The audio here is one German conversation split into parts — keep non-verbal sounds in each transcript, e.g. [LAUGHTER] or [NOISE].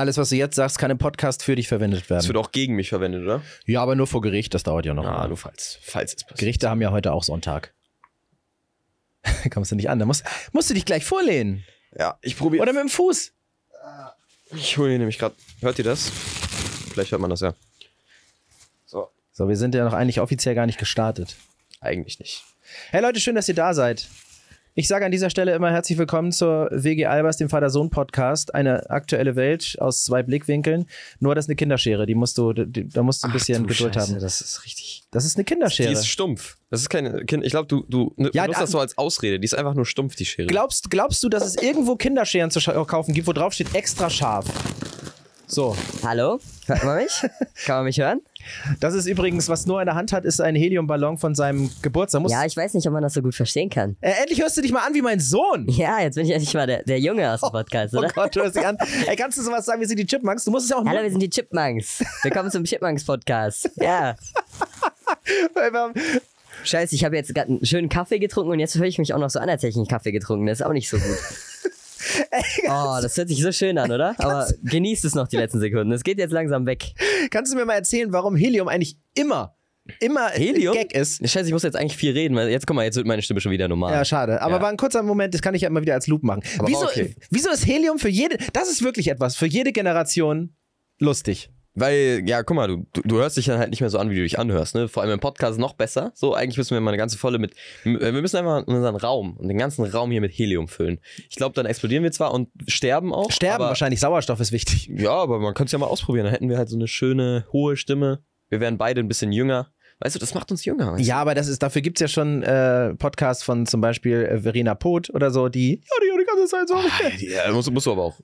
Alles, was du jetzt sagst, kann im Podcast für dich verwendet werden. wird auch gegen mich verwendet, oder? Ja, aber nur vor Gericht, das dauert ja noch. Ah, nur falls, falls es passiert. Gerichte haben ja heute auch Sonntag. [LAUGHS] Kommst du nicht an, da musst, musst du dich gleich vorlehnen. Ja, ich probiere. Oder mit dem Fuß. Ich hole nämlich gerade. Hört ihr das? Vielleicht hört man das ja. So, So, wir sind ja noch eigentlich offiziell gar nicht gestartet. eigentlich nicht. Hey Leute, schön, dass ihr da seid. Ich sage an dieser Stelle immer herzlich willkommen zur WG Albers, dem Vater-Sohn-Podcast. Eine aktuelle Welt aus zwei Blickwinkeln. Nur das ist eine Kinderschere, die musst du, die, da musst du ein bisschen du Geduld Scheiße, haben. Das ist richtig. Das ist eine Die Kinderschere. ist stumpf. Das ist keine Kind. Ich glaube, du, du ne, Ja, benutzt da- das so als Ausrede. Die ist einfach nur stumpf, die Schere. Glaubst, glaubst du, dass es irgendwo Kinderscheren zu kaufen gibt, wo drauf steht extra scharf? So, Hallo? Hört man mich? [LAUGHS] Kann man mich hören? das ist übrigens, was nur in der Hand hat, ist ein Heliumballon von seinem Geburtstag. Muss, Ja, ich weiß nicht, ob man das so gut verstehen kann. äh, endlich hörst du dich mal an wie mein Sohn. Ja, jetzt bin ich endlich mal der, der Junge aus dem Podcast, Oh oder? Gott, du hörst dich an. Ey, kannst du sowas sagen, wir sind die Chipmunks? Du musst es ja auch Hallo, wir sind die Chipmunks. Willkommen zum Chipmunks-Podcast. Ja. Scheiße, ich habe jetzt gerade einen schönen Kaffee getrunken und jetzt höre ich mich auch noch so an, als hätte ich einen Kaffee getrunken. Das ist auch nicht so gut. [LAUGHS] [LAUGHS] Oh, das hört sich so schön an, oder? Aber genießt es noch die letzten Sekunden. Es geht jetzt langsam weg. Kannst du mir mal erzählen, warum Helium eigentlich immer, immer Helium? Gag ist? Scheiße, ich muss jetzt eigentlich viel reden, weil jetzt guck mal, jetzt wird meine Stimme schon wieder normal. Ja, schade. Aber Ja. war ein kurzer Moment, das kann ich ja immer wieder als Loop machen. Aber wieso, okay. wieso ist Helium für jede, das ist wirklich etwas, für jede Generation lustig. Weil, ja, guck mal, du, du, du hörst dich dann halt nicht mehr so an, wie du dich anhörst, ne? Vor allem im Podcast noch besser. So, eigentlich müssen wir mal eine ganze Volle mit. Wir müssen einfach unseren Raum und den ganzen Raum hier mit Helium füllen. Ich glaube, dann explodieren wir zwar und sterben auch. Sterben wahrscheinlich, Sauerstoff ist wichtig. Ja, aber man könnte es ja mal ausprobieren. Dann hätten wir halt so eine schöne, hohe Stimme. Wir wären beide ein bisschen jünger. Weißt du, das macht uns jünger. Ja, aber das ist, dafür gibt es ja schon äh, Podcasts von zum Beispiel äh, Verena Poth oder so, die, ja, die, die ganze Zeit so. du? Ja, musst, musst du aber auch.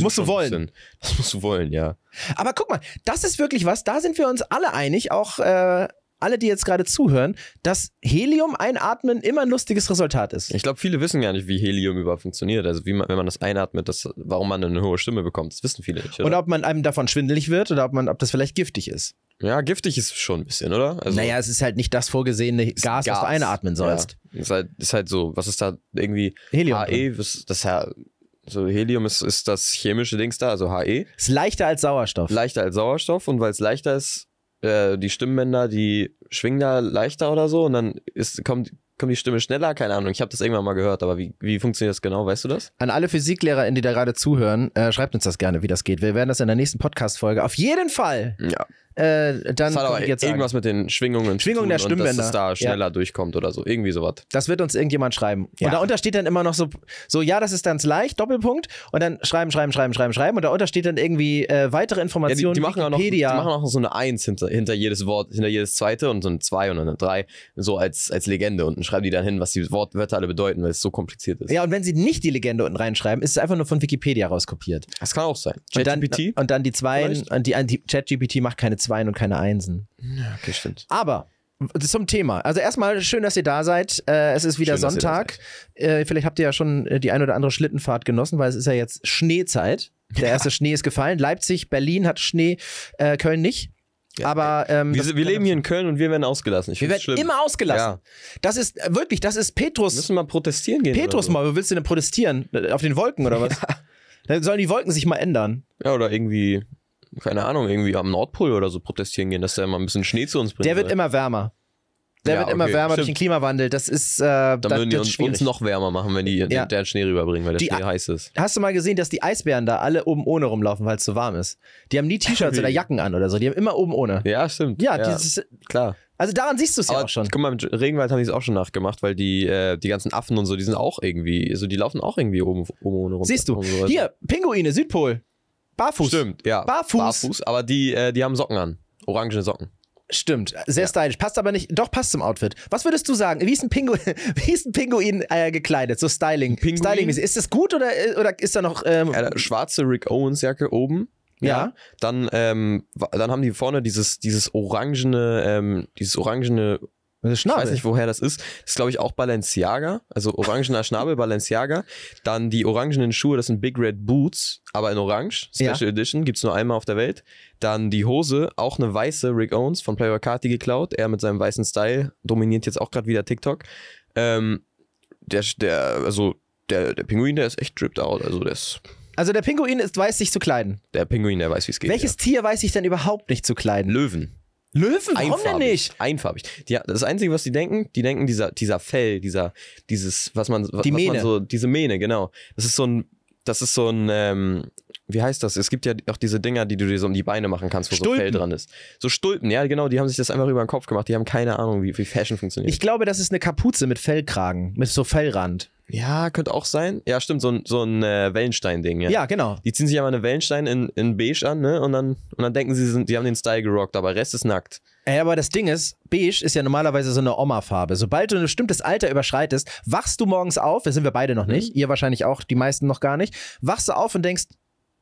Musst du wollen. bisschen- [LAUGHS] Das musst du wollen, ja. Aber guck mal, das ist wirklich was, da sind wir uns alle einig, auch äh, alle, die jetzt gerade zuhören, dass Helium einatmen immer ein lustiges Resultat ist. Ich glaube, viele wissen gar nicht, wie Helium überhaupt funktioniert. Also, wie man, wenn man das einatmet, das, warum man eine hohe Stimme bekommt. Das wissen viele nicht. Oder? Und ob man einem davon schwindelig wird oder ob man, ob das vielleicht giftig ist. ja, giftig ist schon ein bisschen, oder? Also, naja, es ist halt nicht das vorgesehene Gas, was du einatmen sollst. Ja. Ist, halt, ist halt so, was ist da irgendwie Helium. HE? Was, das ja, so Helium ist, ist das chemische Dings da, also HE. Ist leichter als Sauerstoff. Leichter als Sauerstoff und weil es leichter ist, äh, die Stimmbänder, die schwingen da leichter oder so und dann ist, kommt, kommt die Stimme schneller, keine Ahnung. Ich habe das irgendwann mal gehört, aber wie, wie funktioniert das genau? Weißt du das? An alle PhysiklehrerInnen, die da gerade zuhören, äh, schreibt uns das gerne, wie das geht. Wir werden das in der nächsten Podcast-Folge auf jeden Fall Ja. Äh, dann Das hat jetzt sagen. irgendwas mit den Schwingungen Schwingung zu der und dass Stimmbänder. es da Ja. schneller durchkommt oder so. Irgendwie sowas. Das wird uns irgendjemand schreiben. Ja. Und darunter steht dann immer noch so, so, ja, das ist ganz leicht, Doppelpunkt. Und dann schreiben, schreiben, schreiben, schreiben, schreiben. Und darunter steht dann irgendwie äh, weitere Ja, die, Informationen. die, machen auch noch, die Wikipedia. machen auch noch so eine Eins hinter, hinter jedes Wort, hinter jedes zweite und so eine Zwei und eine Drei, so als, als Legende. Und dann schreiben die dann hin, was die Wortwörter alle bedeuten, weil es so kompliziert ist. ja, und wenn sie nicht die Legende unten reinschreiben, ist es einfach nur von Wikipedia rauskopiert. Das kann auch sein. Und dann, ChatGPT? und dann die Vielleicht? und die, die ChatGPT macht keine Zweien und keine Einsen. Ja, okay, stimmt. Aber zum Thema. Also erstmal schön, dass ihr da seid. Äh, es ist wieder Schön, Sonntag. Äh, vielleicht habt ihr ja schon äh, die ein oder andere Schlittenfahrt genossen, weil es ist ja jetzt Schneezeit. Der erste Schnee ist gefallen. Leipzig, Berlin hat Schnee, äh, Köln nicht. Aber ähm, Wir, wir leben hier in Köln und wir werden ausgelassen. Ich wir werden schlimm. immer ausgelassen. Ja. Das ist äh, wirklich, das ist Wir Petrus. müssen mal protestieren gehen. Petrus so. mal, wo willst du denn protestieren? Äh, Auf den Wolken oder was? [LAUGHS] Dann sollen die Wolken sich mal ändern. Ja, oder irgendwie, keine Ahnung, irgendwie am Nordpol oder so protestieren gehen, dass der mal ein bisschen Schnee zu uns bringt. Der wird oder? immer wärmer. Der Ja, wird immer okay, wärmer durch stimmt. den Klimawandel. Das ist, äh, Dann das, würden die uns, uns noch wärmer machen, wenn die Ja. den Schnee rüberbringen, weil der Die- Schnee heiß ist. Hast du mal gesehen, dass die Eisbären da alle oben ohne rumlaufen, weil es zu warm ist? Die haben nie T-Shirts [LAUGHS] oder Jacken an oder so. Die haben immer oben ohne. Ja, stimmt. Ja, Dieses, klar. also daran siehst du es ja auch schon. guck mal, im Regenwald haben die es auch schon nachgemacht, weil die, äh, die ganzen Affen und so, die sind auch irgendwie, also die laufen auch irgendwie oben, oben ohne rum. Siehst du, so. hier, Pinguine, Südpol. Barfuß. Stimmt, ja. Barfuß. Barfuß, aber die, äh, die haben Socken an. Orangene Socken. Stimmt, sehr Ja. stylisch. Passt aber nicht, doch passt zum Outfit. Was würdest du sagen? Wie ist ein Pinguin, [LAUGHS] wie ist ein Pinguin äh, gekleidet? So Styling. Pinguin? Styling ist das gut oder, oder ist da noch. Ähm, Ja, da- schwarze Rick Owens Jacke oben. Ja. Dann, ähm, dann haben die vorne dieses, dieses orangene, ähm, dieses orangene Ich Schnabel. weiß nicht, woher das ist. Das ist, glaube ich, auch Balenciaga. Also orangener Schnabel, Balenciaga. Dann die orangenen Schuhe, das sind Big Red Boots, aber in Orange. Special Ja. Edition, gibt's nur einmal auf der Welt. Dann die Hose, auch eine weiße Rick Owens von Playboy Carti geklaut. Er mit seinem weißen Style dominiert jetzt auch gerade wieder TikTok. Ähm, der, der, also der, der Pinguin, der ist echt dripped out. Also der ist Also der Pinguin ist, weiß sich zu kleiden. Der Pinguin, der weiß, wie es geht. Welches Tier weiß sich denn überhaupt nicht zu ja. kleiden? Löwen. Löwen, warum denn nicht? Einfarbig. Die, das Einzige, was die denken, die denken, dieser, dieser Fell, dieser, dieses, was man, was Die man Mähne. so, diese Mähne, genau. Das ist so ein, das ist so ein, ähm, wie heißt das? Es gibt ja auch diese Dinger, die du dir so um die Beine machen kannst, wo so Stulpen. Fell dran ist. So Stulpen, ja, genau, die haben sich das einfach über den Kopf gemacht. Die haben keine Ahnung, wie, wie Fashion funktioniert. Ich glaube, das ist eine Kapuze mit Fellkragen, mit so Fellrand. ja, könnte auch sein. Ja, stimmt, so ein, so ein äh, Wellenstein-Ding, ja. Ja, genau. Die ziehen sich aber eine Wellenstein in, in beige an, ne? Und dann, und dann denken sie, sie sind, die haben den Style gerockt, aber Rest ist nackt. Ey, aber das Ding ist, beige ist ja normalerweise so eine Oma-Farbe. Sobald du ein bestimmtes Alter überschreitest, wachst du morgens auf, das sind wir beide noch nicht, ihr wahrscheinlich auch, die meisten noch gar nicht, wachst du auf und denkst,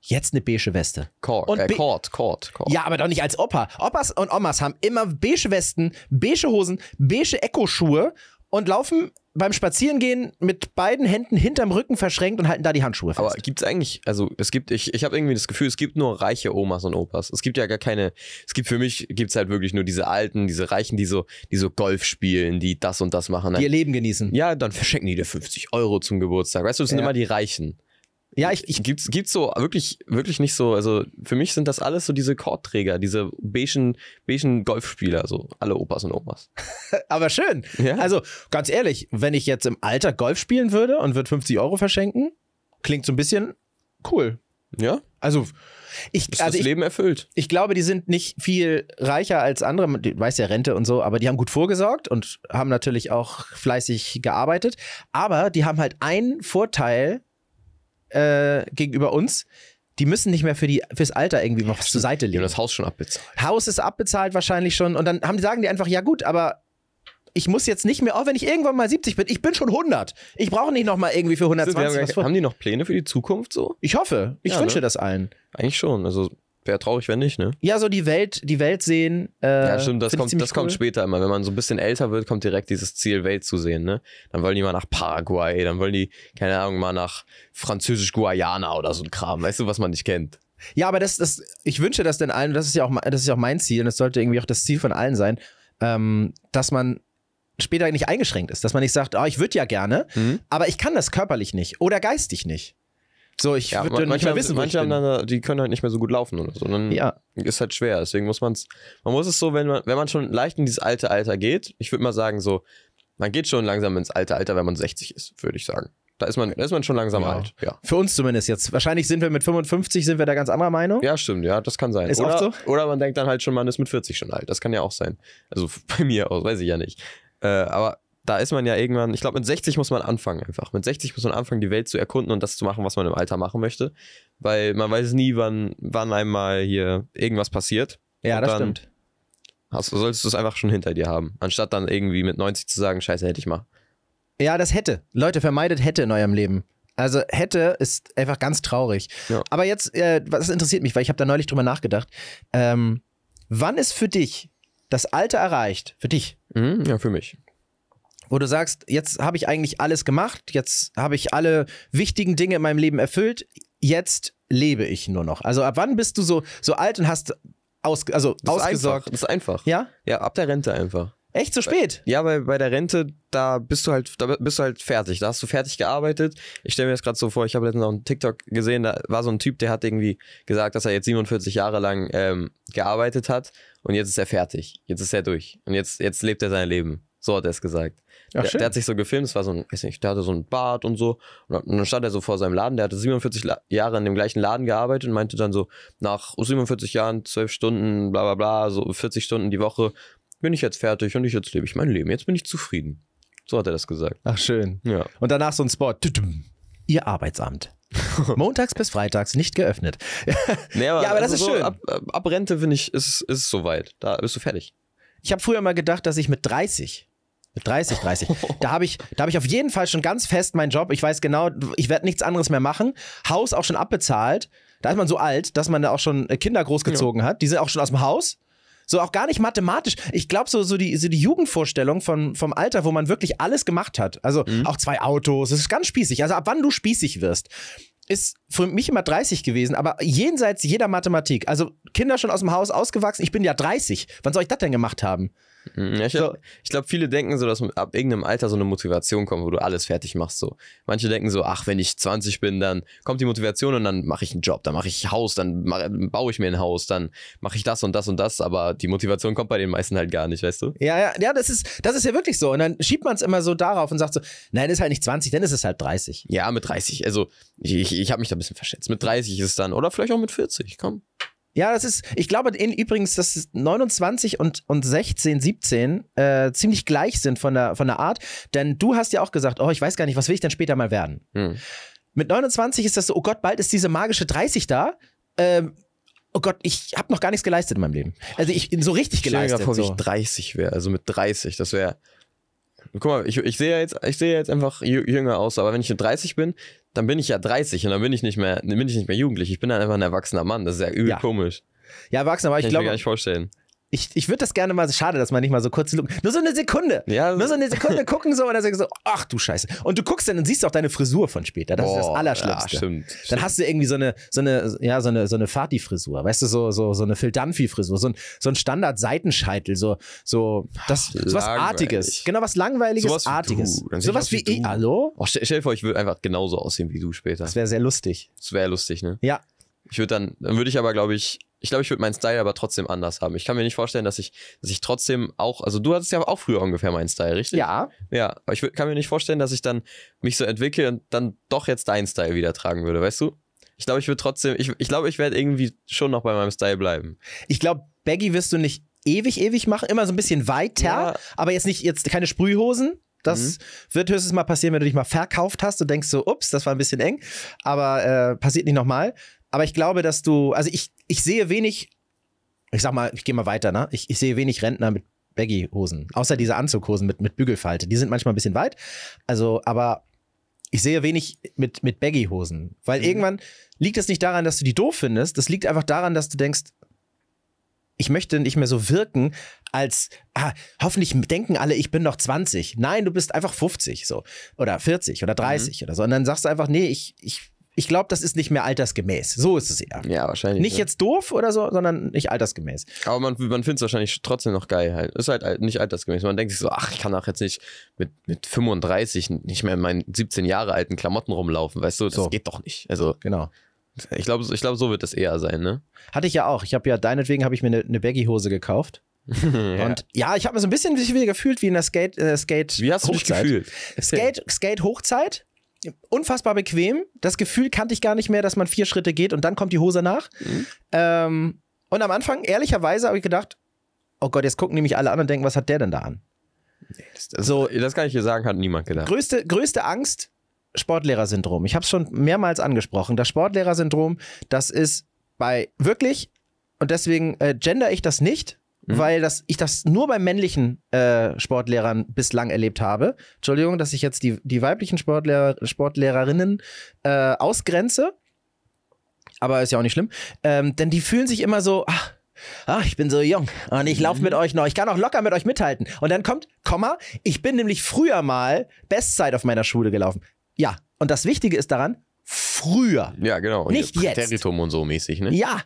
jetzt eine beige Weste. Cord, Und äh, Cord, Cord, Cord. Ja, aber doch nicht als Opa. Opas und Omas haben immer beige Westen, beige Hosen, beige Echo-Schuhe und laufen beim Spazierengehen mit beiden Händen hinterm Rücken verschränkt und halten da die Handschuhe fest. Aber gibt's eigentlich, also es gibt, ich, ich habe irgendwie das Gefühl, es gibt nur reiche Omas und Opas. Es gibt ja gar keine, es gibt für mich, gibt's halt wirklich nur diese Alten, diese Reichen, die so, die so Golf spielen, die das und das machen. die ihr Leben genießen. ja, dann verschenken die dir 50 Euro zum Geburtstag. Weißt du, das sind Ja. immer die Reichen. Ja, ich, ich, Gibt's, gibt's so wirklich, wirklich nicht so, also für mich sind das alles so diese Kordträger, diese beigen, beigen Golfspieler, so alle Opas und Omas. [LAUGHS] aber schön. Ja. Also, ganz ehrlich, wenn ich jetzt im Alter Golf spielen würde und würde 50 Euro verschenken, klingt so ein bisschen cool. Ja, Also, ich, ist also das ich, Leben erfüllt. ich glaube, die sind nicht viel reicher als andere. Du weißt ja Rente und so, aber die haben gut vorgesorgt und haben natürlich auch fleißig gearbeitet. Aber die haben halt einen Vorteil äh, gegenüber uns. Die müssen nicht mehr für die, fürs Alter irgendwie was zur Seite Die haben legen. das Haus schon abbezahlt. Haus ist abbezahlt wahrscheinlich schon. Und dann haben, sagen die einfach, ja gut, aber ich muss jetzt nicht mehr, auch wenn ich irgendwann mal 70 bin, ich bin schon 100. Ich brauche nicht noch mal irgendwie für Wir 120 haben, was vor. haben die noch Pläne für die Zukunft so? Ich hoffe. Ich Ja, wünsche ne? das allen. Eigentlich schon. Also wäre traurig, wenn nicht, ne? Ja, so die Welt, die Welt sehen. Äh, Ja, stimmt, das, kommt, das kommt cool. später immer. Wenn man so ein bisschen älter wird, kommt direkt dieses Ziel, Welt zu sehen, ne? Dann wollen die mal nach Paraguay, dann wollen die, keine Ahnung, mal nach Französisch-Guayana oder so ein Kram, weißt du, was man nicht kennt. Ja, aber das, das, ich wünsche das denn allen, das ist ja auch, das ist ja auch mein Ziel und das sollte irgendwie auch das Ziel von allen sein, ähm, dass man später nicht eingeschränkt ist, dass man nicht sagt, oh, ich würde ja gerne, Mhm. aber ich kann das körperlich nicht oder geistig nicht. So, ich Ja, würde nicht mehr wissen, wo manche haben dann, die können halt nicht mehr so gut laufen oder so. Dann Ja. ist halt schwer. Deswegen muss man es, man muss es so, wenn man, wenn man schon leicht in dieses alte Alter geht, ich würde mal sagen, so, man geht schon langsam ins alte Alter, wenn man 60 ist, würde ich sagen. Da ist man, da ist man schon langsam Ja. alt. Ja. Für uns zumindest jetzt. Wahrscheinlich sind wir mit 55, sind wir da ganz anderer Meinung. Ja, stimmt, ja, das kann sein. Ist oder, oft so? Oder man denkt dann halt schon, man ist mit 40 schon alt. Das kann ja auch sein. Also [LAUGHS] bei mir aus, weiß ich ja nicht. Äh, aber da ist man ja irgendwann, ich glaube, mit 60 muss man anfangen einfach. Mit 60 muss man anfangen, die Welt zu erkunden und das zu machen, was man im Alter machen möchte. Weil man weiß nie, wann, wann einmal hier irgendwas passiert. Ja, Und das stimmt. Hast, solltest du es einfach schon hinter dir haben. Anstatt dann irgendwie mit 90 zu sagen, scheiße, hätte ich mal. Ja, das hätte. Leute, vermeidet hätte in eurem Leben. Also hätte ist einfach ganz traurig. Ja. Aber jetzt, äh, was interessiert mich, weil ich habe da neulich drüber nachgedacht. Ähm, wann ist für dich das Alter erreicht, für dich, Mhm, ja, für mich. Wo du sagst, jetzt habe ich eigentlich alles gemacht, jetzt habe ich alle wichtigen Dinge in meinem Leben erfüllt, jetzt lebe ich nur noch. Also ab wann bist du so, so alt und hast aus, also Das ist ausgesorgt? einfach. Das ist einfach. Ja? Ja, ab der Rente einfach. Echt so spät? Ja, weil bei der Rente, da bist du halt, da bist du halt fertig. Da hast du fertig gearbeitet. Ich stelle mir das gerade so vor, ich habe letztens noch einen TikTok gesehen, da war so ein Typ, der hat irgendwie gesagt, dass er jetzt 47 Jahre lang ähm, gearbeitet hat und jetzt ist er fertig. Jetzt ist er durch. Und jetzt, jetzt lebt er sein Leben. So hat er es gesagt. Ach, der, der hat sich so gefilmt, es war so ein, weiß nicht, der hatte so ein Bart und so. Und dann stand er so vor seinem Laden, der hatte 47 La Jahre in dem gleichen Laden gearbeitet und meinte dann so, nach 47 Jahren, 12 Stunden, bla bla bla, so 40 Stunden die Woche, bin ich jetzt fertig und ich jetzt lebe ich mein Leben. Jetzt bin ich zufrieden. So hat er das gesagt. Ach schön. Ja. Und danach so ein Spot. Ihr Arbeitsamt. [LAUGHS] Montags bis freitags nicht geöffnet. Nee, [LAUGHS] Ja, aber das ist schön. Ab, ab- ab Rente, finde ich, ist, es soweit. Da bist du fertig. Ich habe früher mal gedacht, dass ich mit 30, mit 30, 30, [LAUGHS] da habe ich, da habe ich auf jeden Fall schon ganz fest meinen Job. Ich weiß genau, ich werde nichts anderes mehr machen. Haus auch schon abbezahlt. Da ist man so alt, dass man da auch schon äh, Kinder großgezogen hat. Die sind auch schon aus dem Haus. So auch gar nicht mathematisch. Ich glaube, so, so, die, so die Jugendvorstellung von, vom Alter, wo man wirklich alles gemacht hat. Also auch zwei Autos, das ist ganz spießig. Also ab wann du spießig wirst, ist für mich immer 30 gewesen, aber jenseits jeder Mathematik. Also Kinder schon aus dem Haus ausgewachsen, ich bin ja 30. Wann soll ich das denn gemacht haben? Mhm, Ja, ich So. glaube, viele denken so, dass ab irgendeinem Alter so eine Motivation kommt, wo du alles fertig machst. So. Manche denken so, ach, wenn ich 20 bin, dann kommt die Motivation und dann mache ich einen Job, dann mache ich Haus, dann mach, baue ich mir ein Haus, dann mache ich das und das und das, aber die Motivation kommt bei den meisten halt gar nicht, weißt du? Ja, ja, ja, das ist, das ist ja wirklich so. Und dann schiebt man es immer so darauf und sagt so, nein, das ist halt nicht 20, dann ist es halt 30. Ja, mit 30. Also, ich, ich, ich habe mich da ein bisschen verschätzt. Mit 30 ist es dann, oder vielleicht auch mit 40, komm. Ja, das ist, ich glaube in, übrigens, dass 29 und, und 16, 17 äh, ziemlich gleich sind von der, von der Art. Denn du hast ja auch gesagt, oh, ich weiß gar nicht, was will ich denn später mal werden? Hm. Mit 29 ist das so, oh Gott, bald ist diese magische 30 da. Ähm, oh Gott, ich habe noch gar nichts geleistet in meinem Leben. Also ich so richtig Ich stell mir geleistet. vor, wie so. ich 30 wäre. Also mit 30, das wäre. Guck mal, ich, ich sehe ja jetzt, ich sehe ja jetzt einfach jü- jünger aus, aber wenn ich mit 30 bin, dann bin ich ja 30 und dann bin ich nicht mehr, bin ich nicht mehr jugendlich. Ich bin dann einfach ein erwachsener Mann. Das ist ja übel Ja. komisch. Ja, Erwachsener, aber ich Kann ich mir gar glaube, nicht vorstellen. Ich, ich würde das gerne mal, schade, dass man nicht mal so kurz, nur so eine Sekunde. Ja, Nur so eine Sekunde gucken so und dann sagst du so, ach du Scheiße. Und du guckst dann und siehst auch deine Frisur von später. Das ist das Boah, Allerschlimmste. Ja, stimmt. Dann hast du irgendwie so eine, so eine, ja, so eine, so eine Fati-Frisur, weißt du, so, so, so eine Phil Dunphy-Frisur, so ein, so ein Standard-Seitenscheitel, so, so, das, so was. Artiges. Genau, was Langweiliges, Sowas Artiges. Sowas aus wie wie ich, du. hallo? Oh, stell, stell dir vor, ich würde einfach genauso aussehen wie du später. Das wäre sehr lustig. Das wäre lustig, ne? Ja. Ich würde dann, dann würde ich aber, glaube ich, ich glaube, ich würde meinen Style aber trotzdem anders haben. Ich kann mir nicht vorstellen, dass ich, dass ich trotzdem auch, also du hattest ja auch früher ungefähr meinen Style, richtig? Ja. Ja, aber ich kann mir nicht vorstellen, dass ich dann mich so entwickle und dann doch jetzt deinen Style wieder tragen würde, weißt du? Ich glaube, ich würde trotzdem, ich, ich glaube, ich werde irgendwie schon noch bei meinem Style bleiben. Ich glaube, Baggy wirst du nicht ewig, ewig machen, immer so ein bisschen weiter, Ja. aber jetzt nicht, jetzt keine Sprühhosen. Das wird höchstens mal passieren, wenn du dich mal verkauft hast und denkst so, ups, das war ein bisschen eng. Aber äh, passiert nicht nochmal. Aber ich glaube, dass du, also ich, ich sehe wenig, ich sag mal, ich gehe mal weiter, ne? Ich, ich sehe wenig Rentner mit Baggy-Hosen. Außer diese Anzughosen mit, mit Bügelfalte. Die sind manchmal ein bisschen weit. Also, aber ich sehe wenig mit, mit Baggy-Hosen. Weil irgendwann liegt es nicht daran, dass du die doof findest. Das liegt einfach daran, dass du denkst, ich möchte nicht mehr so wirken, als ah, hoffentlich denken alle, ich bin noch 20. Nein, du bist einfach 50 so oder 40 oder 30 oder so. Und dann sagst du einfach, nee, ich, ich, ich glaube, das ist nicht mehr altersgemäß. So ist es eher. Ja, wahrscheinlich. Nicht ne? jetzt doof oder so, sondern nicht altersgemäß. Aber man, man findet es wahrscheinlich trotzdem noch geil halt. Ist halt al- nicht altersgemäß. Man denkt sich so, ach, ich kann auch jetzt nicht mit, mit 35 nicht mehr in meinen 17 Jahre alten Klamotten rumlaufen, weißt du? Das So. geht doch nicht. Also, Genau. ich glaube, ich glaube, so wird das eher sein, ne? Hatte ich ja auch. Ich habe ja deinetwegen habe ich mir eine ne Baggy-Hose gekauft. [LAUGHS] ja. Und ja, ich habe mir so ein bisschen wie gefühlt wie in der Skate, äh, Skate Wie hast du dich gefühlt? Skate, Skate Hochzeit. Unfassbar bequem. Das Gefühl kannte ich gar nicht mehr, dass man vier Schritte geht und dann kommt die Hose nach. Mhm. Ähm, und am Anfang, ehrlicherweise, habe ich gedacht, oh Gott, jetzt gucken nämlich alle an und denken, was hat der denn da an? Das, so, das kann ich dir sagen, hat niemand gedacht. Größte, größte Angst, Sportlehrersyndrom. Ich habe es schon mehrmals angesprochen. Das Sportlehrersyndrom, das ist bei wirklich, und deswegen äh, gender ich das nicht, Mhm. weil das, ich das nur bei männlichen äh, Sportlehrern bislang erlebt habe. Entschuldigung, dass ich jetzt die, die weiblichen Sportlehrer, Sportlehrerinnen äh, ausgrenze. Aber ist ja auch nicht schlimm. Ähm, denn die fühlen sich immer so, ach, ach, ich bin so jung und ich laufe mit euch noch, ich kann auch locker mit euch mithalten. Und dann kommt, Komma, ich bin nämlich früher mal Bestzeit auf meiner Schule gelaufen. Ja, und das Wichtige ist daran, früher. Ja, genau. Nicht jetzt. Präteritum und so mäßig, ne? Ja.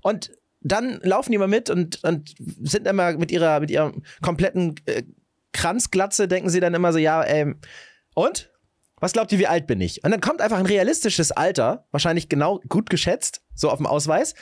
Und dann laufen die mal mit und, und sind immer mit ihrer, mit ihrer kompletten äh, Kranzglatze, denken sie dann immer so, ja, ähm, und? Was glaubt ihr, wie alt bin ich? Und dann kommt einfach ein realistisches Alter, wahrscheinlich genau gut geschätzt, so auf dem Ausweis.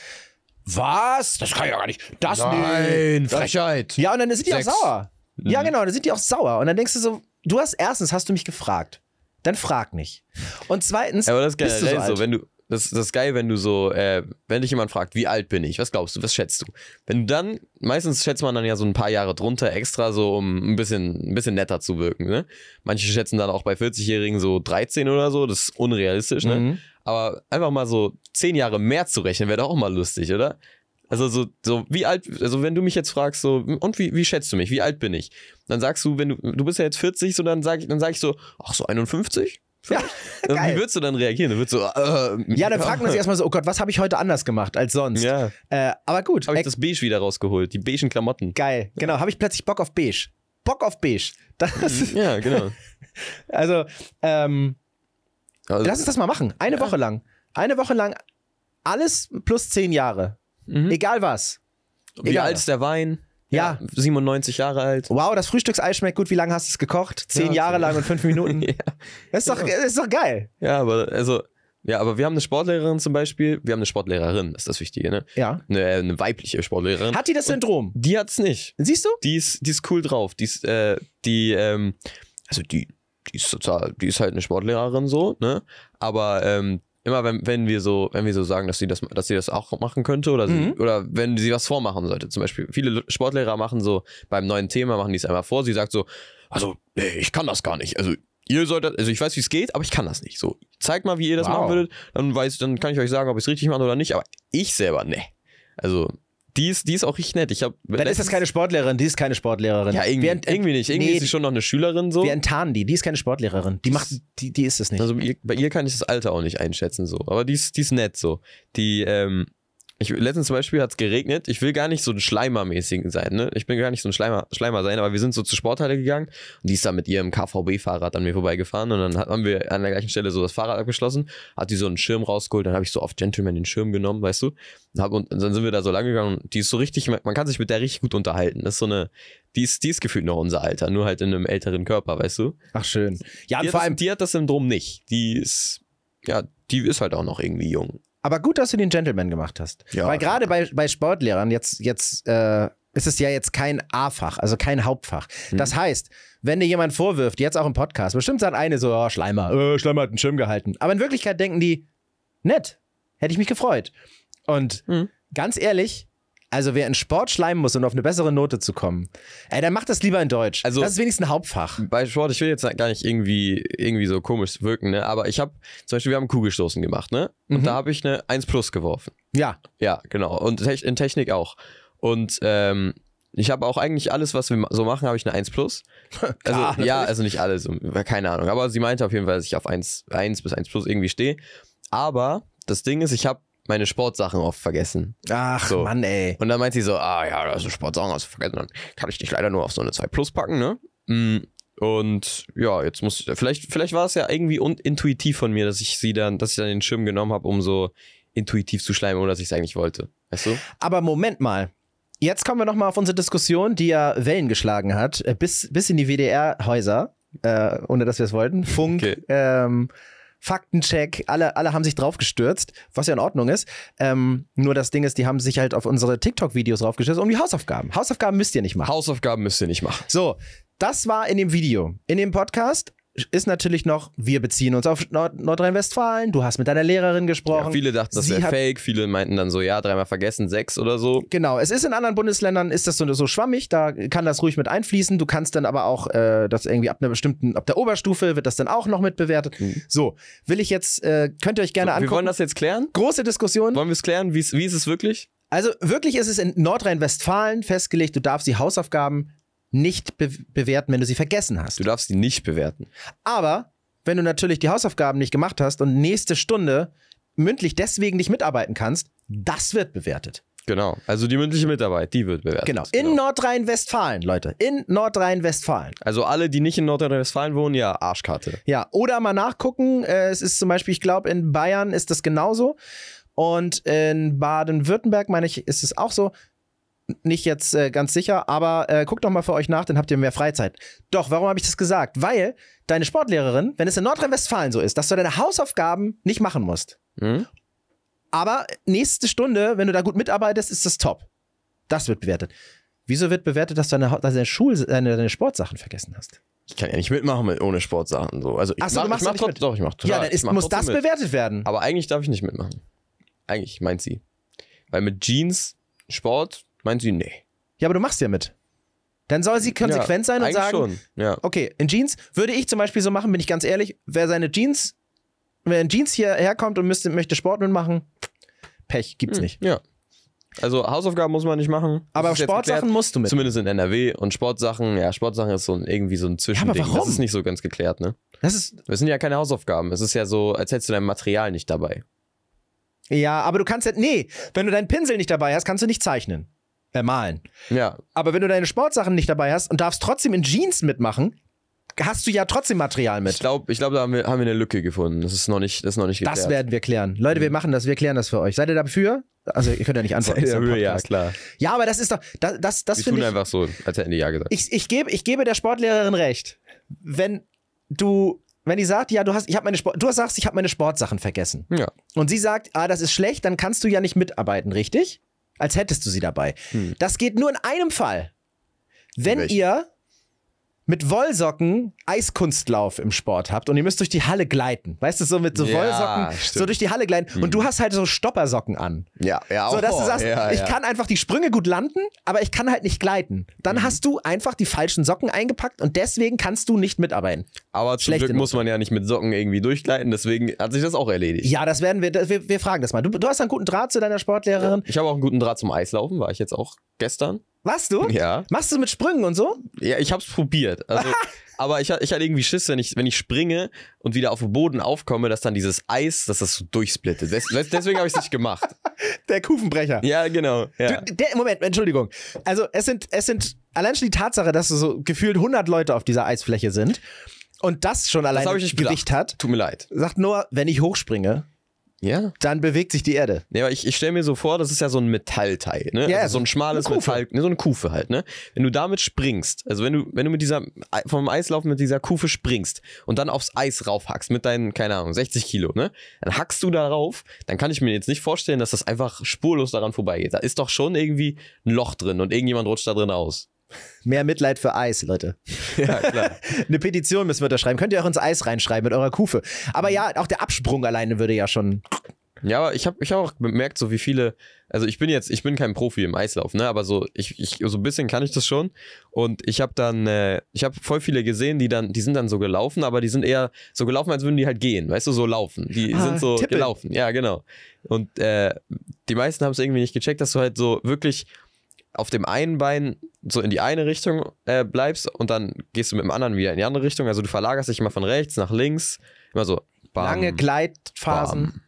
Was? Das kann ja gar nicht. Das Nein, Das- Frechheit. Ja, und dann sind die Sechs. auch sauer. Ja, genau, dann sind die auch sauer. Und dann denkst du so, du hast erstens, hast du mich gefragt. Dann frag nicht. Und zweitens, Ja, aber das ist bist du so so, alt. wenn du, das, das ist geil, wenn du so, äh, wenn dich jemand fragt, wie alt bin ich, was glaubst du, was schätzt du? Wenn du dann, meistens schätzt man dann ja so ein paar Jahre drunter extra, so um ein bisschen, ein bisschen netter zu wirken, ne? Manche schätzen dann auch bei 40-Jährigen so 13 oder so, das ist unrealistisch, ne? Mhm. Aber einfach mal so 10 Jahre mehr zu rechnen, wäre doch auch mal lustig, oder? Also so, so wie alt, also wenn du mich jetzt fragst, so, und wie, wie schätzt du mich? Wie alt bin ich? Dann sagst du, wenn du, du bist ja jetzt 40, so dann sag ich, dann sag ich so, ach so 51? Ja. [LAUGHS] Wie würdest du dann reagieren? Dann würdest du, äh, Ja, dann fragt man sich erstmal so, oh Gott, was habe ich heute anders gemacht als sonst? Ja, Äh, aber gut, habe ich äh, das Beige wieder rausgeholt, die beigen Klamotten. geil. Genau, habe ich plötzlich Bock auf beige. Bock auf beige. Das, Ja, genau. [LAUGHS] also, ähm, Also, lass uns das mal machen. Eine Ja. Woche lang. Eine Woche lang alles plus zehn Jahre. Egal was. Wie Egal. alt ist der Wein? Ja. 97 Jahre alt. Wow, das Frühstücksei schmeckt gut. Wie lange hast du es gekocht? Zehn Ja, Jahre lang und fünf Minuten. [LAUGHS] ja. Das ist doch, das ist doch geil. ja, aber also, ja, aber wir haben eine Sportlehrerin zum Beispiel. Wir haben eine Sportlehrerin, das ist das Wichtige, ne? Ja. Eine, eine weibliche Sportlehrerin. Hat die das Syndrom? die hat's nicht. Siehst du? Die ist, die ist cool drauf. Die ist, äh, die, ähm, also die, die ist total, die ist halt eine Sportlehrerin so, ne? Aber ähm, immer wenn, wenn wir so, wenn wir so sagen, dass sie das, dass sie das auch machen könnte oder sie, Mhm. oder wenn sie was vormachen sollte, zum Beispiel. Viele Sportlehrer machen so beim neuen Thema, machen die es einmal vor. Sie sagt so, also, nee, ich kann das gar nicht. Also ihr solltet, also ich weiß, wie es geht, aber ich kann das nicht. So, zeigt mal, wie ihr das Wow. machen würdet, dann weiß, dann kann ich euch sagen, ob ich es richtig mache oder nicht. Aber ich selber, nee. Also die ist, die ist auch richtig nett. Ich Dann ist das keine Sportlehrerin, die ist keine Sportlehrerin. ja, irgendwie, ent- irgendwie nicht. Irgendwie nee, ist sie schon noch eine Schülerin so. Wir enttarnen die, die ist keine Sportlehrerin. Die macht, die, die ist es nicht. Also bei ihr, bei ihr kann ich das Alter auch nicht einschätzen so. Aber die ist, die ist nett so. Die, ähm, ich, letztens zum Beispiel hat es geregnet. Ich will gar nicht so ein Schleimermäßigen sein, ne? Ich bin gar nicht so ein Schleimer, Schleimer sein, aber wir sind so zur Sporthalle gegangen und die ist da mit ihrem KVB-Fahrrad an mir vorbeigefahren und dann haben wir an der gleichen Stelle so das Fahrrad abgeschlossen, hat die so einen Schirm rausgeholt, dann habe ich so auf Gentleman den Schirm genommen, weißt du? Und, hab, und dann sind wir da so lang gegangen und die ist so richtig, man kann sich mit der richtig gut unterhalten. Das ist so eine, die ist, die ist gefühlt noch unser Alter, nur halt in einem älteren Körper, weißt du? Ach, schön. Ja, Die und vor das, allem, die hat das Syndrom nicht. Die ist, ja, die ist halt auch noch irgendwie jung. Aber gut, dass du den Gentleman gemacht hast. Ja, Weil gerade bei, bei Sportlehrern, jetzt, jetzt äh, ist es ja jetzt kein A-Fach, also kein Hauptfach. Hm. Das heißt, wenn dir jemand vorwirft, jetzt auch im Podcast, bestimmt sagt eine so, oh, Schleimer, äh, Schleimer hat einen Schirm gehalten. Aber in Wirklichkeit denken die, nett, hätte ich mich gefreut. Und Hm. ganz ehrlich, also wer in Sport schleimen muss, um auf eine bessere Note zu kommen, ey, dann macht das lieber in Deutsch. Also- das ist wenigstens ein Hauptfach. Bei Sport, ich will jetzt gar nicht irgendwie, irgendwie so komisch wirken, ne? aber ich habe, zum Beispiel, wir haben Kugelstoßen gemacht, ne? Und Mhm. da habe ich eine 1 Plus geworfen. Ja, Ja, genau. Und in Technik auch. Und ähm, ich habe auch eigentlich alles, was wir so machen, habe ich eine 1 Plus. [LAUGHS] Also, Klar, ja, natürlich. also nicht alles, keine Ahnung. Aber sie meinte auf jeden Fall, dass ich auf 1, 1 bis 1 Plus irgendwie stehe. Aber das Ding ist, ich habe meine Sportsachen oft vergessen. ach So. Mann, ey. Und dann meint sie so, ah ja, also Sportsachen hast du vergessen, dann kann ich dich leider nur auf so eine 2 Plus packen, ne? Mm, Und ja, jetzt muss vielleicht, vielleicht war es ja irgendwie intuitiv von mir, dass ich sie dann, dass ich dann den Schirm genommen habe, um so intuitiv zu schleimen, ohne dass ich es eigentlich wollte. Weißt du? Aber Moment mal. Jetzt kommen wir nochmal auf unsere Diskussion, die ja Wellen geschlagen hat, äh, bis, bis in die WDR-Häuser, äh, ohne dass wir es wollten. Funk, Okay. ähm, Faktencheck, alle, alle haben sich drauf gestürzt, was ja in Ordnung ist. Ähm, nur das Ding ist, die haben sich halt auf unsere TikTok-Videos drauf gestürzt, um die Hausaufgaben. Hausaufgaben müsst ihr nicht machen. Hausaufgaben müsst ihr nicht machen. So, das war in dem Video. In dem Podcast ist natürlich noch, wir beziehen uns auf Nord Nordrhein-Westfalen, du hast mit deiner Lehrerin gesprochen. Ja, viele dachten, das wäre fake, viele meinten dann so, ja, dreimal vergessen, sechs oder so. Genau, es ist in anderen Bundesländern ist das so, so schwammig, da kann das ruhig mit einfließen. Du kannst dann aber auch äh, das irgendwie ab einer bestimmten, ab der Oberstufe wird das dann auch noch mit bewertet. So, will ich jetzt, äh, könnt ihr euch gerne wir angucken. wollen das jetzt klären? Große Diskussion. Wollen wir es klären? Wie ist es wirklich? Also wirklich ist es in Nordrhein-Westfalen festgelegt, du darfst die Hausaufgaben nicht be bewerten, wenn du sie vergessen hast. Du darfst die nicht bewerten. Aber wenn du natürlich die Hausaufgaben nicht gemacht hast und nächste Stunde mündlich deswegen nicht mitarbeiten kannst, das wird bewertet. Genau. Also die mündliche Mitarbeit, die wird bewertet. Genau. In Nordrhein-Westfalen, Leute. In Nordrhein-Westfalen. Also alle, die nicht in Nordrhein-Westfalen wohnen, ja, Arschkarte. Ja, oder mal nachgucken. Äh, es ist zum Beispiel, ich glaube, in Bayern ist das genauso. Und in Baden-Württemberg, meine ich, ist es auch so. Nicht jetzt äh, ganz sicher, aber äh, guckt doch mal für euch nach, dann habt ihr mehr Freizeit. Doch, warum habe ich das gesagt? Weil deine Sportlehrerin, wenn es in Nordrhein-Westfalen so ist, dass du deine Hausaufgaben nicht machen musst. Hm? Aber nächste Stunde, wenn du da gut mitarbeitest, ist das top. Das wird bewertet. Wieso wird bewertet, dass du deine, Hau- deine, Schul deine, deine Sportsachen vergessen hast? Ich kann ja nicht mitmachen mit ohne Sportsachen. So. Also ich Ach so, mach, du machst ich mach nicht mit? Doch, ich mach total. ja, dann ist, muss das mit. bewertet werden. Aber eigentlich darf ich nicht mitmachen. Eigentlich meint sie. Weil mit Jeans, Sport, meint sie, nee. Ja, aber du machst ja mit. Dann soll sie konsequent ja, sein und sagen, schon. Ja. okay, in Jeans würde ich zum Beispiel so machen, bin ich ganz ehrlich, wer seine Jeans, wer in Jeans hierher kommt und müsste, möchte Sport mitmachen, Pech, gibt's Hm, nicht. Ja. Also Hausaufgaben muss man nicht machen. Das Aber Sportsachen geklärt. musst du mit. Zumindest in NRW. Und Sportsachen, ja, Sportsachen ist so ein, irgendwie so ein Zwischending. warum? Das ist nicht so ganz geklärt, ne? Das ist, Das sind ja keine Hausaufgaben. Es ist ja so, als hättest du dein Material nicht dabei. ja, aber du kannst ja, nee, wenn du deinen Pinsel nicht dabei hast, kannst du nicht zeichnen. Äh, malen. Ja, Aber wenn du deine Sportsachen nicht dabei hast und darfst trotzdem in Jeans mitmachen, hast du ja trotzdem Material mit. Ich glaube, ich glaub, da haben wir, haben wir eine Lücke gefunden. Das ist noch nicht, das ist noch nicht geklärt. Das werden wir klären. Leute, wir machen das, wir klären das für euch. Seid ihr dafür? Also, ihr könnt ja nicht [LAUGHS] antworten. ein Höhe, ja, klar. Ja, aber das ist doch, das, das, das Wir finde tun ich, einfach so, als hätten die ja gesagt. ich, ich, gebe, ich gebe der Sportlehrerin recht. Wenn du, wenn die sagt, ja, du hast, ich habe meine Sport, du sagst, ich habe meine Sportsachen vergessen. ja. Und sie sagt, ah, das ist schlecht, dann kannst du ja nicht mitarbeiten, richtig? Als hättest du sie dabei. Das geht nur in einem Fall. Wenn ihr mit Wollsocken Eiskunstlauf im Sport habt und ihr müsst durch die Halle gleiten. Weißt du, so mit so Ja, Wollsocken stimmt. so durch die Halle gleiten und du hast halt so Stoppersocken an. Ja, ja, So, dass du oh, sagst, ja, ich ja. kann einfach die Sprünge gut landen, aber ich kann halt nicht gleiten. Dann Mhm. hast du einfach die falschen Socken eingepackt und deswegen kannst du nicht mitarbeiten. Aber zum Schlechte Glück muss man ja nicht mit Socken irgendwie durchgleiten, deswegen hat sich das auch erledigt. Ja, das werden wir, das, wir, wir fragen das mal. Du, du hast einen guten Draht zu deiner Sportlehrerin. Ich habe auch einen guten Draht zum Eislaufen, war ich jetzt auch gestern. Was, du? Ja. Machst du mit Sprüngen und so? Ja, ich hab's probiert. Also, [LAUGHS] aber ich, ich hatte irgendwie Schiss, wenn ich, wenn ich springe und wieder auf den Boden aufkomme, dass dann dieses Eis, dass das so durchsplittet. Des- deswegen habe ich es nicht gemacht. [LAUGHS] Der Kufenbrecher. Ja, genau. Ja. Du, der, Moment, Entschuldigung. Also es sind, es sind allein schon die Tatsache, dass so gefühlt 100 Leute auf dieser Eisfläche sind und das schon allein nicht Gewicht hat, Tut mir leid. sagt Noah, wenn ich hochspringe, Ja. dann bewegt sich die Erde. Nee, aber ich, ich stelle mir so vor, das ist ja so ein Metallteil, ne? Ja, also so ein schmales. Metall, ne, so eine Kufe halt, ne? Wenn du damit springst, also wenn du, wenn du mit dieser, vom Eislaufen mit dieser Kufe springst und dann aufs Eis raufhackst mit deinen, keine Ahnung, 60 Kilo, ne? Dann hackst du da rauf, dann kann ich mir jetzt nicht vorstellen, dass das einfach spurlos daran vorbeigeht. Da ist doch schon irgendwie ein Loch drin und irgendjemand rutscht da drin aus. Mehr Mitleid für Eis, Leute. Ja, klar. [LAUGHS] Eine Petition müssen wir unterschreiben. Könnt ihr auch ins Eis reinschreiben mit eurer Kufe. Aber ja, auch der Absprung alleine würde ja schon. Ja, aber ich habe ich hab auch bemerkt, so wie viele, also ich bin jetzt, ich bin kein Profi im Eislaufen, ne, aber so ich, ich so ein bisschen kann ich das schon und ich habe dann äh, ich habe voll viele gesehen, die dann die sind dann so gelaufen, aber die sind eher so gelaufen, als würden die halt gehen, weißt du, so laufen. Die Ah, sind so tippeln. gelaufen. Ja, genau. Und äh, die meisten haben es irgendwie nicht gecheckt, dass du halt so wirklich auf dem einen Bein so in die eine Richtung äh, bleibst und dann gehst du mit dem anderen wieder in die andere Richtung. Also du verlagerst dich immer von rechts nach links, immer so bam, Lange Gleitphasen.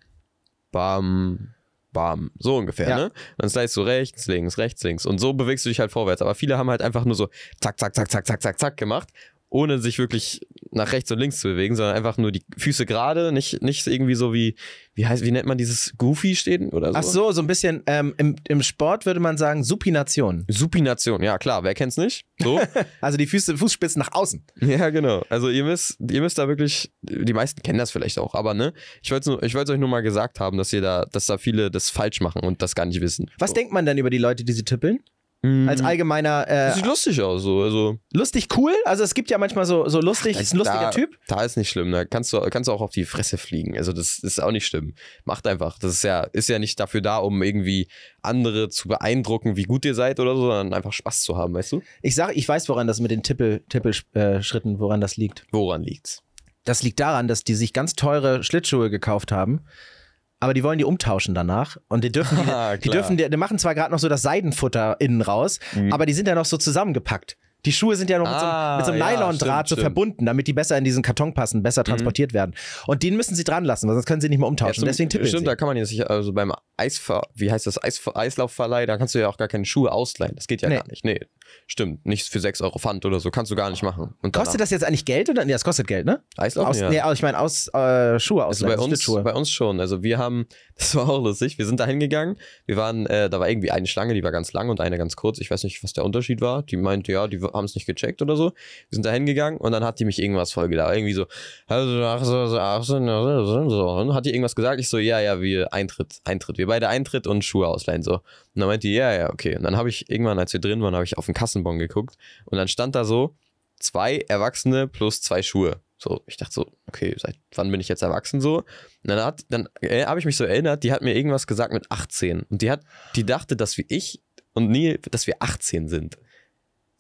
Bam, bam. So ungefähr, Ja. ne? Dann slidest du rechts, links, rechts, links. Und so bewegst du dich halt vorwärts. Aber viele haben halt einfach nur so zack, zack, zack, zack, zack, zack, zack gemacht, ohne sich wirklich nach rechts und links zu bewegen, sondern einfach nur die Füße gerade, nicht, nicht irgendwie so wie, wie heißt, wie nennt man dieses Goofy stehen oder so? Ach so, so ein bisschen. Ähm, im, Im Sport würde man sagen Supination. Supination, ja klar, wer kennt's nicht? So? [LAUGHS] Also die Füße, Fußspitzen nach außen. Ja, genau. Also ihr müsst, ihr müsst da wirklich, die meisten kennen das vielleicht auch, aber ne, ich wollte ich wollte euch nur mal gesagt haben, dass ihr da, dass da viele das falsch machen und das gar nicht wissen. Was so. denkt man denn über die Leute, die sie tippeln? Mhm. Als allgemeiner Das äh, sieht lustig aus, so. Also, lustig cool? Also es gibt ja manchmal so, so lustig, ist ein lustiger da, Typ. Da ist nicht schlimm, da kannst du, kannst du auch auf die Fresse fliegen. Also, das ist auch nicht schlimm. Macht einfach. Das ist ja, ist ja nicht dafür da, um irgendwie andere zu beeindrucken, wie gut ihr seid oder so, sondern einfach Spaß zu haben, weißt du? Ich sage, ich weiß, woran das mit den Tippel, Tippelschritten, woran das liegt. Woran liegt's? Das liegt daran, dass die sich ganz teure Schlittschuhe gekauft haben. Aber die wollen die umtauschen danach. Und die dürfen, die, [LAUGHS] Ah, die, dürfen, die, die machen zwar gerade noch so das Seidenfutter innen raus, aber die sind ja noch so zusammengepackt. Die Schuhe sind ja noch mit so, einem- Ah, so einem ja, Nylondraht so. Mhm. verbunden, damit die besser in diesen Karton passen, besser transportiert werden. Und den müssen sie dran lassen, weil sonst können sie nicht mehr umtauschen. stimmt, Deswegen tippeln stimmt, sie. da kann man jetzt nicht, also beim Eisver, wie heißt das, Eis, Eislaufverleih, da kannst du ja auch gar keine Schuhe ausleihen. Das geht ja Nee. gar nicht. Nee, stimmt. Nicht für 6 Euro Pfand oder so, kannst du gar nicht machen. Und Kostet das jetzt eigentlich Geld oder? Nee, das kostet Geld, ne? Eislaufen? Aus, ja. Nee, ich meine, aus äh, Schuhe Also ausleihen, bei uns, bei uns schon. Also wir haben, [LAUGHS] das war auch lustig, wir sind da hingegangen. Wir waren, äh, da war irgendwie eine Schlange, die war ganz lang und eine ganz kurz. Ich weiß nicht, was der Unterschied war. Die meinte, ja, die haben es nicht gecheckt oder so. Wir sind da hingegangen und dann hat die mich irgendwas vollgelabert. Irgendwie so, ach so, so, ach so, so, so. Und hat die irgendwas gesagt? Ich so, ja, ja, wir Eintritt, Eintritt. Wir beide Eintritt und Schuhe ausleihen. So. Und dann meinte die, ja, ja, okay. Und dann habe ich irgendwann, als wir drin waren, habe ich auf den Kassenbon geguckt und dann stand da so, zwei Erwachsene plus zwei Schuhe. So, ich dachte so, okay, seit wann bin ich jetzt erwachsen so? Und dann hat, dann äh, habe ich mich so erinnert, die hat mir irgendwas gesagt mit 18 und die hat, die dachte, dass wir ich und nie, dass wir 18 sind.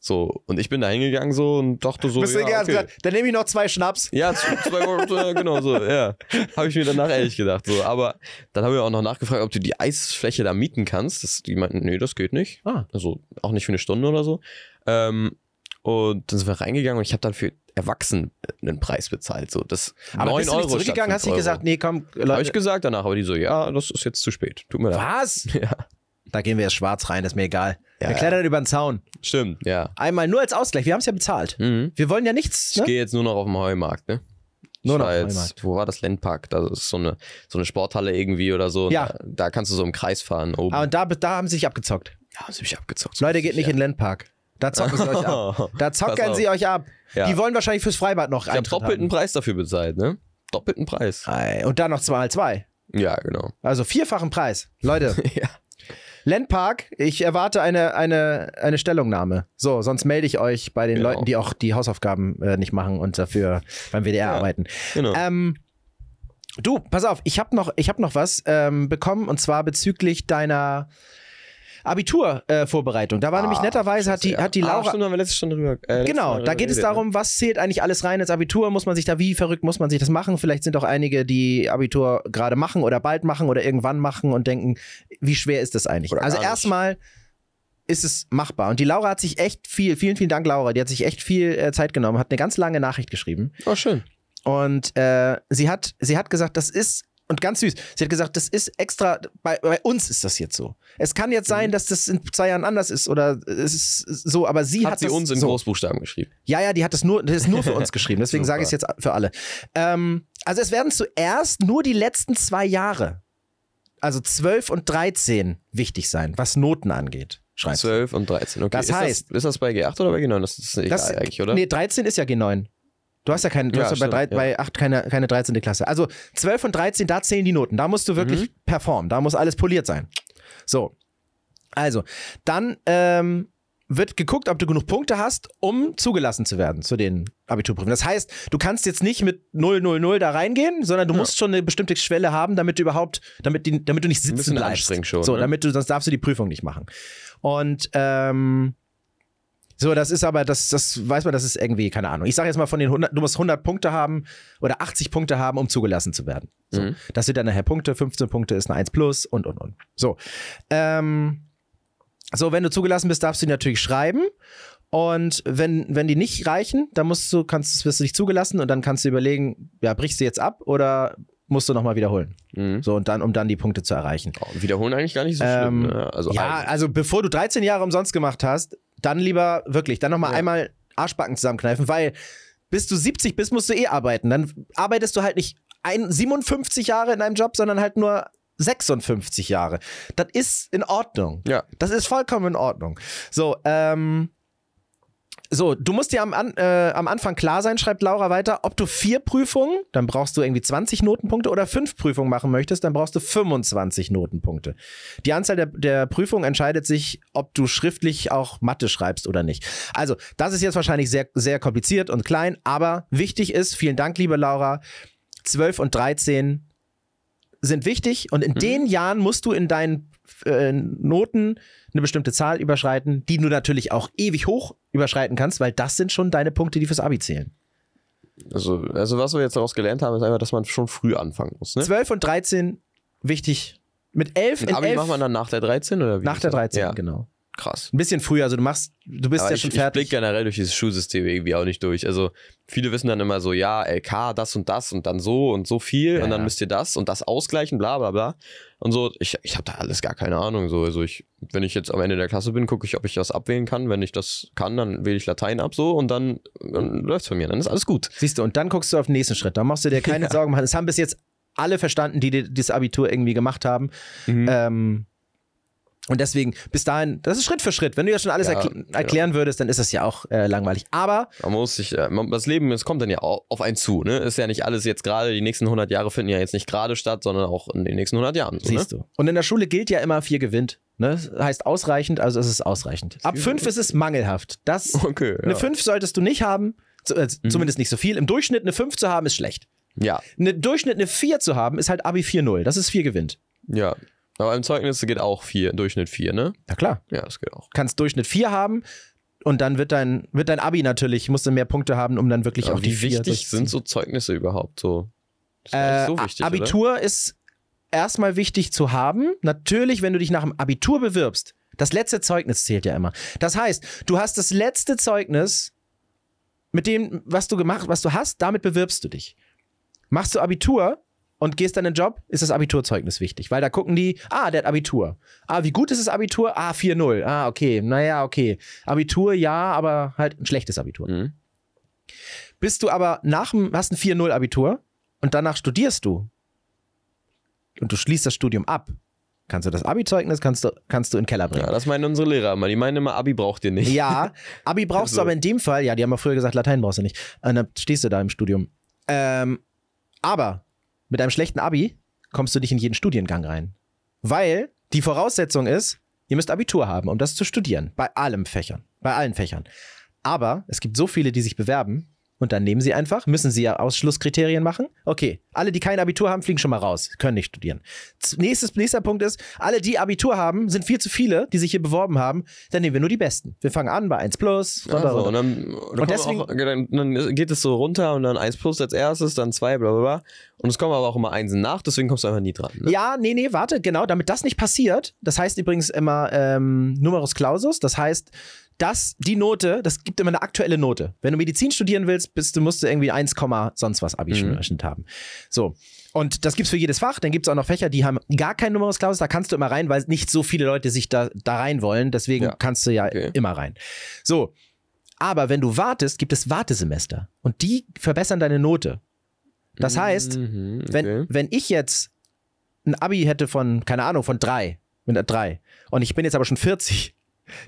So, und ich bin da hingegangen so und dachte so, Bist du ja, egal, okay. gesagt, dann nehme ich noch zwei Schnaps. Ja, zwei Wochen, äh, genau so, ja. Habe ich mir danach ehrlich gedacht. So. Aber dann haben wir auch noch nachgefragt, ob du die Eisfläche da mieten kannst. Das, die meinten, nee, das geht nicht. Ah. Also auch nicht für eine Stunde oder so. Ähm, und dann sind wir reingegangen und ich habe dann für Erwachsenen einen Preis bezahlt. So. Das Aber 9 bist du nicht Euro zurückgegangen, hast 5 nicht Euro. gesagt, nee, komm, Habe ich Leute. gesagt danach, aber die so, ja, das ist jetzt zu spät. Tut mir leid. Was? [LAUGHS] Ja. Da gehen wir jetzt schwarz rein, das ist mir egal. Ja, Wir klettern über den Zaun. Stimmt, ja. Einmal nur als Ausgleich. Wir haben es ja bezahlt. Mhm. Wir wollen ja nichts. Ich Ne? gehe jetzt nur noch auf den Heumarkt, ne? Nur Ich noch jetzt, Heumarkt. Wo war das Landpark? Da ist so eine, so eine Sporthalle irgendwie oder so. Ja. Da, da kannst du so im Kreis fahren oben. Ah, und da, da haben sie sich abgezockt. ja, haben sie mich abgezockt. Leute, geht nicht in den Landpark. Da zocken sie euch ab. [LAUGHS] Da zocken sie euch ab. Ja. Die wollen wahrscheinlich fürs Freibad noch Ich habe doppelten haben. Preis dafür bezahlt, ne? Doppelten Preis. Ei, Und dann noch zwei mal zwei. Ja, genau. Also vierfachen Preis. Leute, [LAUGHS] ja. Landpark, ich erwarte eine, eine, eine Stellungnahme. So, sonst melde ich euch bei den Genau. Leuten, die auch die Hausaufgaben äh, nicht machen und dafür beim WDR Ja. arbeiten. Genau. Ähm, du, pass auf, ich habe noch, ich hab noch was ähm, bekommen und zwar bezüglich deiner Abiturvorbereitung. da war nämlich Ah, netterweise, hat die, hat die. Ah, Laura. stimmt, haben wir letztes schon drüber. Äh, Genau, da geht es geredet, darum, was zählt eigentlich alles rein ins Abitur? Muss man sich da wie verrückt, muss man sich das machen? Vielleicht sind auch einige, die Abitur gerade machen oder bald machen oder irgendwann machen und denken, wie schwer ist das eigentlich? Oder also erstmal ist es machbar. Und die Laura hat sich echt viel, vielen, vielen Dank, Laura, die hat sich echt viel äh, Zeit genommen, hat eine ganz lange Nachricht geschrieben. ne? Oh, schön. Und äh, sie, hat, sie hat gesagt, das ist, und ganz süß, sie hat gesagt, das ist extra, bei, bei uns ist das jetzt so. Es kann jetzt sein, dass das in zwei Jahren anders ist oder es ist so, aber sie hat, Hat sie das uns in so. Großbuchstaben geschrieben. Ja, ja, die hat das nur, das ist nur für uns [LAUGHS] geschrieben, deswegen sage ich es jetzt für alle. Ähm, also es werden zuerst nur die letzten zwei Jahre, also 12 und 13, wichtig sein, was Noten angeht. Schreibt sie. 12 und 13. Okay. Das ist heißt- Das, ist das bei G8 oder bei G9? Das ist egal Das, eigentlich, oder? Nee, 13 ist ja G9. Du hast ja, keine, du Ja, hast ja bei, stimmt, drei, bei 8 keine, keine 13. Klasse. Also 12 und 13, da zählen die Noten. Da musst du wirklich Mhm. performen. Da muss alles poliert sein. So. Also, dann ähm, wird geguckt, ob du genug Punkte hast, um zugelassen zu werden zu den Abiturprüfungen. Das heißt, du kannst jetzt nicht mit 0, 0, 0 da reingehen, sondern du Ja. musst schon eine bestimmte Schwelle haben, damit du überhaupt, damit, die, damit du nicht sitzen bleibst. schon, So, ne? damit du, sonst darfst du die Prüfung nicht machen. Und ähm, so, das ist aber, das, das weiß man, das ist irgendwie, keine Ahnung. Ich sage jetzt mal von den 100, du musst 100 Punkte haben oder 80 Punkte haben, um zugelassen zu werden. So, Mhm. Das sind dann nachher Punkte, 15 Punkte ist eine 1 plus und, und, und. So, ähm, so, wenn du zugelassen bist, darfst du die natürlich schreiben. Und wenn, wenn die nicht reichen, dann musst du, kannst, wirst du nicht zugelassen und dann kannst du überlegen, ja, brichst du jetzt ab oder musst du nochmal wiederholen. Mhm. So, und dann, um dann die Punkte zu erreichen. Oh, wiederholen eigentlich gar nicht so Ähm, schlimm. Ne? Also ja, eigentlich. also bevor du 13 Jahre umsonst gemacht hast, dann lieber wirklich, dann nochmal Ja. einmal Arschbacken zusammenkneifen, weil bis du 70 bist, musst du eh arbeiten. Dann arbeitest du halt nicht ein, 57 Jahre in einem Job, sondern halt nur 56 Jahre. Das ist in Ordnung. Ja. Das ist vollkommen in Ordnung. So, ähm. So, du musst dir am, an, äh, am Anfang klar sein, schreibt Laura weiter, ob du vier Prüfungen, dann brauchst du irgendwie 20 Notenpunkte oder fünf Prüfungen machen möchtest, dann brauchst du 25 Notenpunkte. Die Anzahl der, der Prüfungen entscheidet sich, ob du schriftlich auch Mathe schreibst oder nicht. Also, das ist jetzt wahrscheinlich sehr, sehr kompliziert und klein, aber wichtig ist, vielen Dank, liebe Laura, 12 und 13 sind wichtig und in den Jahren musst du in deinen äh, Noten eine bestimmte Zahl überschreiten, die du natürlich auch ewig hoch überschreiten kannst, weil das sind schon deine Punkte, die fürs Abi zählen. Also, also was wir jetzt daraus gelernt haben, ist einfach, dass man schon früh anfangen muss. Ne? 12 und 13 wichtig. Mit 11 Mit in Abi 11 macht man dann nach der 13 oder wie? nach der das? 13, Ja, genau. Krass. Ein bisschen früher, also du machst, du bist Aber ja ich, schon ich fertig. blick generell durch dieses Schulsystem irgendwie auch nicht durch. Also viele wissen dann immer so, ja, LK, das und das und dann so und so viel Ja, und dann müsst ihr das und das ausgleichen, bla bla bla. Und so, ich, ich habe da alles gar keine Ahnung. So. Also ich, wenn ich jetzt am Ende der Klasse bin, gucke ich, ob ich das abwählen kann. Wenn ich das kann, dann wähle ich Latein ab so und dann, dann läuft's von mir. Dann ist alles gut. Siehst du, und dann guckst du auf den nächsten Schritt. Da machst du dir [LAUGHS] keine Ja. Sorgen machen. Das haben bis jetzt alle verstanden, die die- das Abitur irgendwie gemacht haben. Mhm. Ähm, und deswegen, bis dahin, das ist Schritt für Schritt. Wenn du ja schon alles Ja, erkl erklären würdest, dann ist das ja auch äh, langweilig. Aber Man muss sich, äh, man, das Leben, es kommt dann ja au- auf einen zu. Ne? Ist ja nicht alles jetzt gerade, die nächsten 100 Jahre finden ja jetzt nicht gerade statt, sondern auch in den nächsten 100 Jahren. So, ne? siehst du. Und in der Schule gilt ja immer vier gewinnt. Ne? Heißt ausreichend, also es ist ausreichend. Ab fünf ist es mangelhaft. Das, [LAUGHS] Okay, Eine ja. 5 solltest du nicht haben, äh, zumindest nicht so viel. Im Durchschnitt eine 5 zu haben, ist schlecht. Ja, Eine Durchschnitt eine 4 zu haben, ist halt Abi 4-0. Das ist 4 gewinnt. ja. Aber im Zeugnis geht auch vier, Durchschnitt 4, ne? Na klar. Ja, das geht auch. Kannst Durchschnitt 4 haben und dann wird dein, wird dein Abi natürlich, musst du mehr Punkte haben, um dann wirklich Aber auch die wie 4 wichtig sind so Zeugnisse überhaupt so? Das ist Äh, nicht so wichtig, Abitur ist erstmal wichtig zu haben. Natürlich, wenn du dich nach dem Abitur bewirbst. Das letzte Zeugnis zählt ja immer. Das heißt, du hast das letzte Zeugnis mit dem, was du gemacht, was du hast, damit bewirbst du dich. Machst du Abitur und gehst dann in den Job, ist das Abiturzeugnis wichtig, weil da gucken die, ah, der hat Abitur. Ah, wie gut ist das Abitur? Ah, 4-0. Ah, okay, naja, okay. Abitur, ja, aber halt ein schlechtes Abitur. Mhm. Bist du aber nach dem, hast ein 4-0 Abitur und danach studierst du und du schließt das Studium ab, kannst du das Abi-Zeugnis kannst du, kannst du in den Keller bringen. Ja, das meinen unsere Lehrer immer. Die meinen immer, Abi braucht ihr nicht. Ja, Abi brauchst du So. aber in dem Fall, ja, die haben ja früher gesagt, Latein brauchst du nicht. Und dann stehst du da im Studium. Ähm, aber mit einem schlechten Abi kommst du nicht in jeden Studiengang rein. Weil die Voraussetzung ist, ihr müsst Abitur haben, um das zu studieren. Bei allen Fächern. Bei allen Fächern. Aber es gibt so viele, die sich bewerben und dann nehmen sie einfach, müssen sie ja Ausschlusskriterien machen. Okay, alle, die kein Abitur haben, fliegen schon mal raus, können nicht studieren. Nächstes, nächster Punkt ist, alle, die Abitur haben, sind viel zu viele, die sich hier beworben haben, dann nehmen wir nur die Besten. Wir fangen an bei 1 plus, Also, runter. und dann, dann, kommen deswegen- auch, dann geht es so runter und dann 1 plus als erstes, dann 2, bla bla bla. Und es kommen aber auch immer Einsen nach, deswegen kommst du einfach nie dran. Ne? Ja, nee, nee, warte, genau, damit das nicht passiert, das heißt übrigens immer ähm, Numerus Clausus, das heißt, dass die Note, das gibt immer eine aktuelle Note. Wenn du Medizin studieren willst, bist du, musst du irgendwie 1, sonst was Abi-Schnitt haben. So. Und das gibt's für jedes Fach. Dann gibt's auch noch Fächer, die haben gar keinen Numerus Clausus. Da kannst du immer rein, weil nicht so viele Leute sich da, da rein wollen. Deswegen Ja. kannst du ja Okay. immer rein. So. Aber wenn du wartest, gibt es Wartesemester. Und die verbessern deine Note. Das heißt, Mhm, wenn, okay. wenn ich jetzt ein Abi hätte von, keine Ahnung, von drei, mit einer drei, und ich bin jetzt aber schon 40,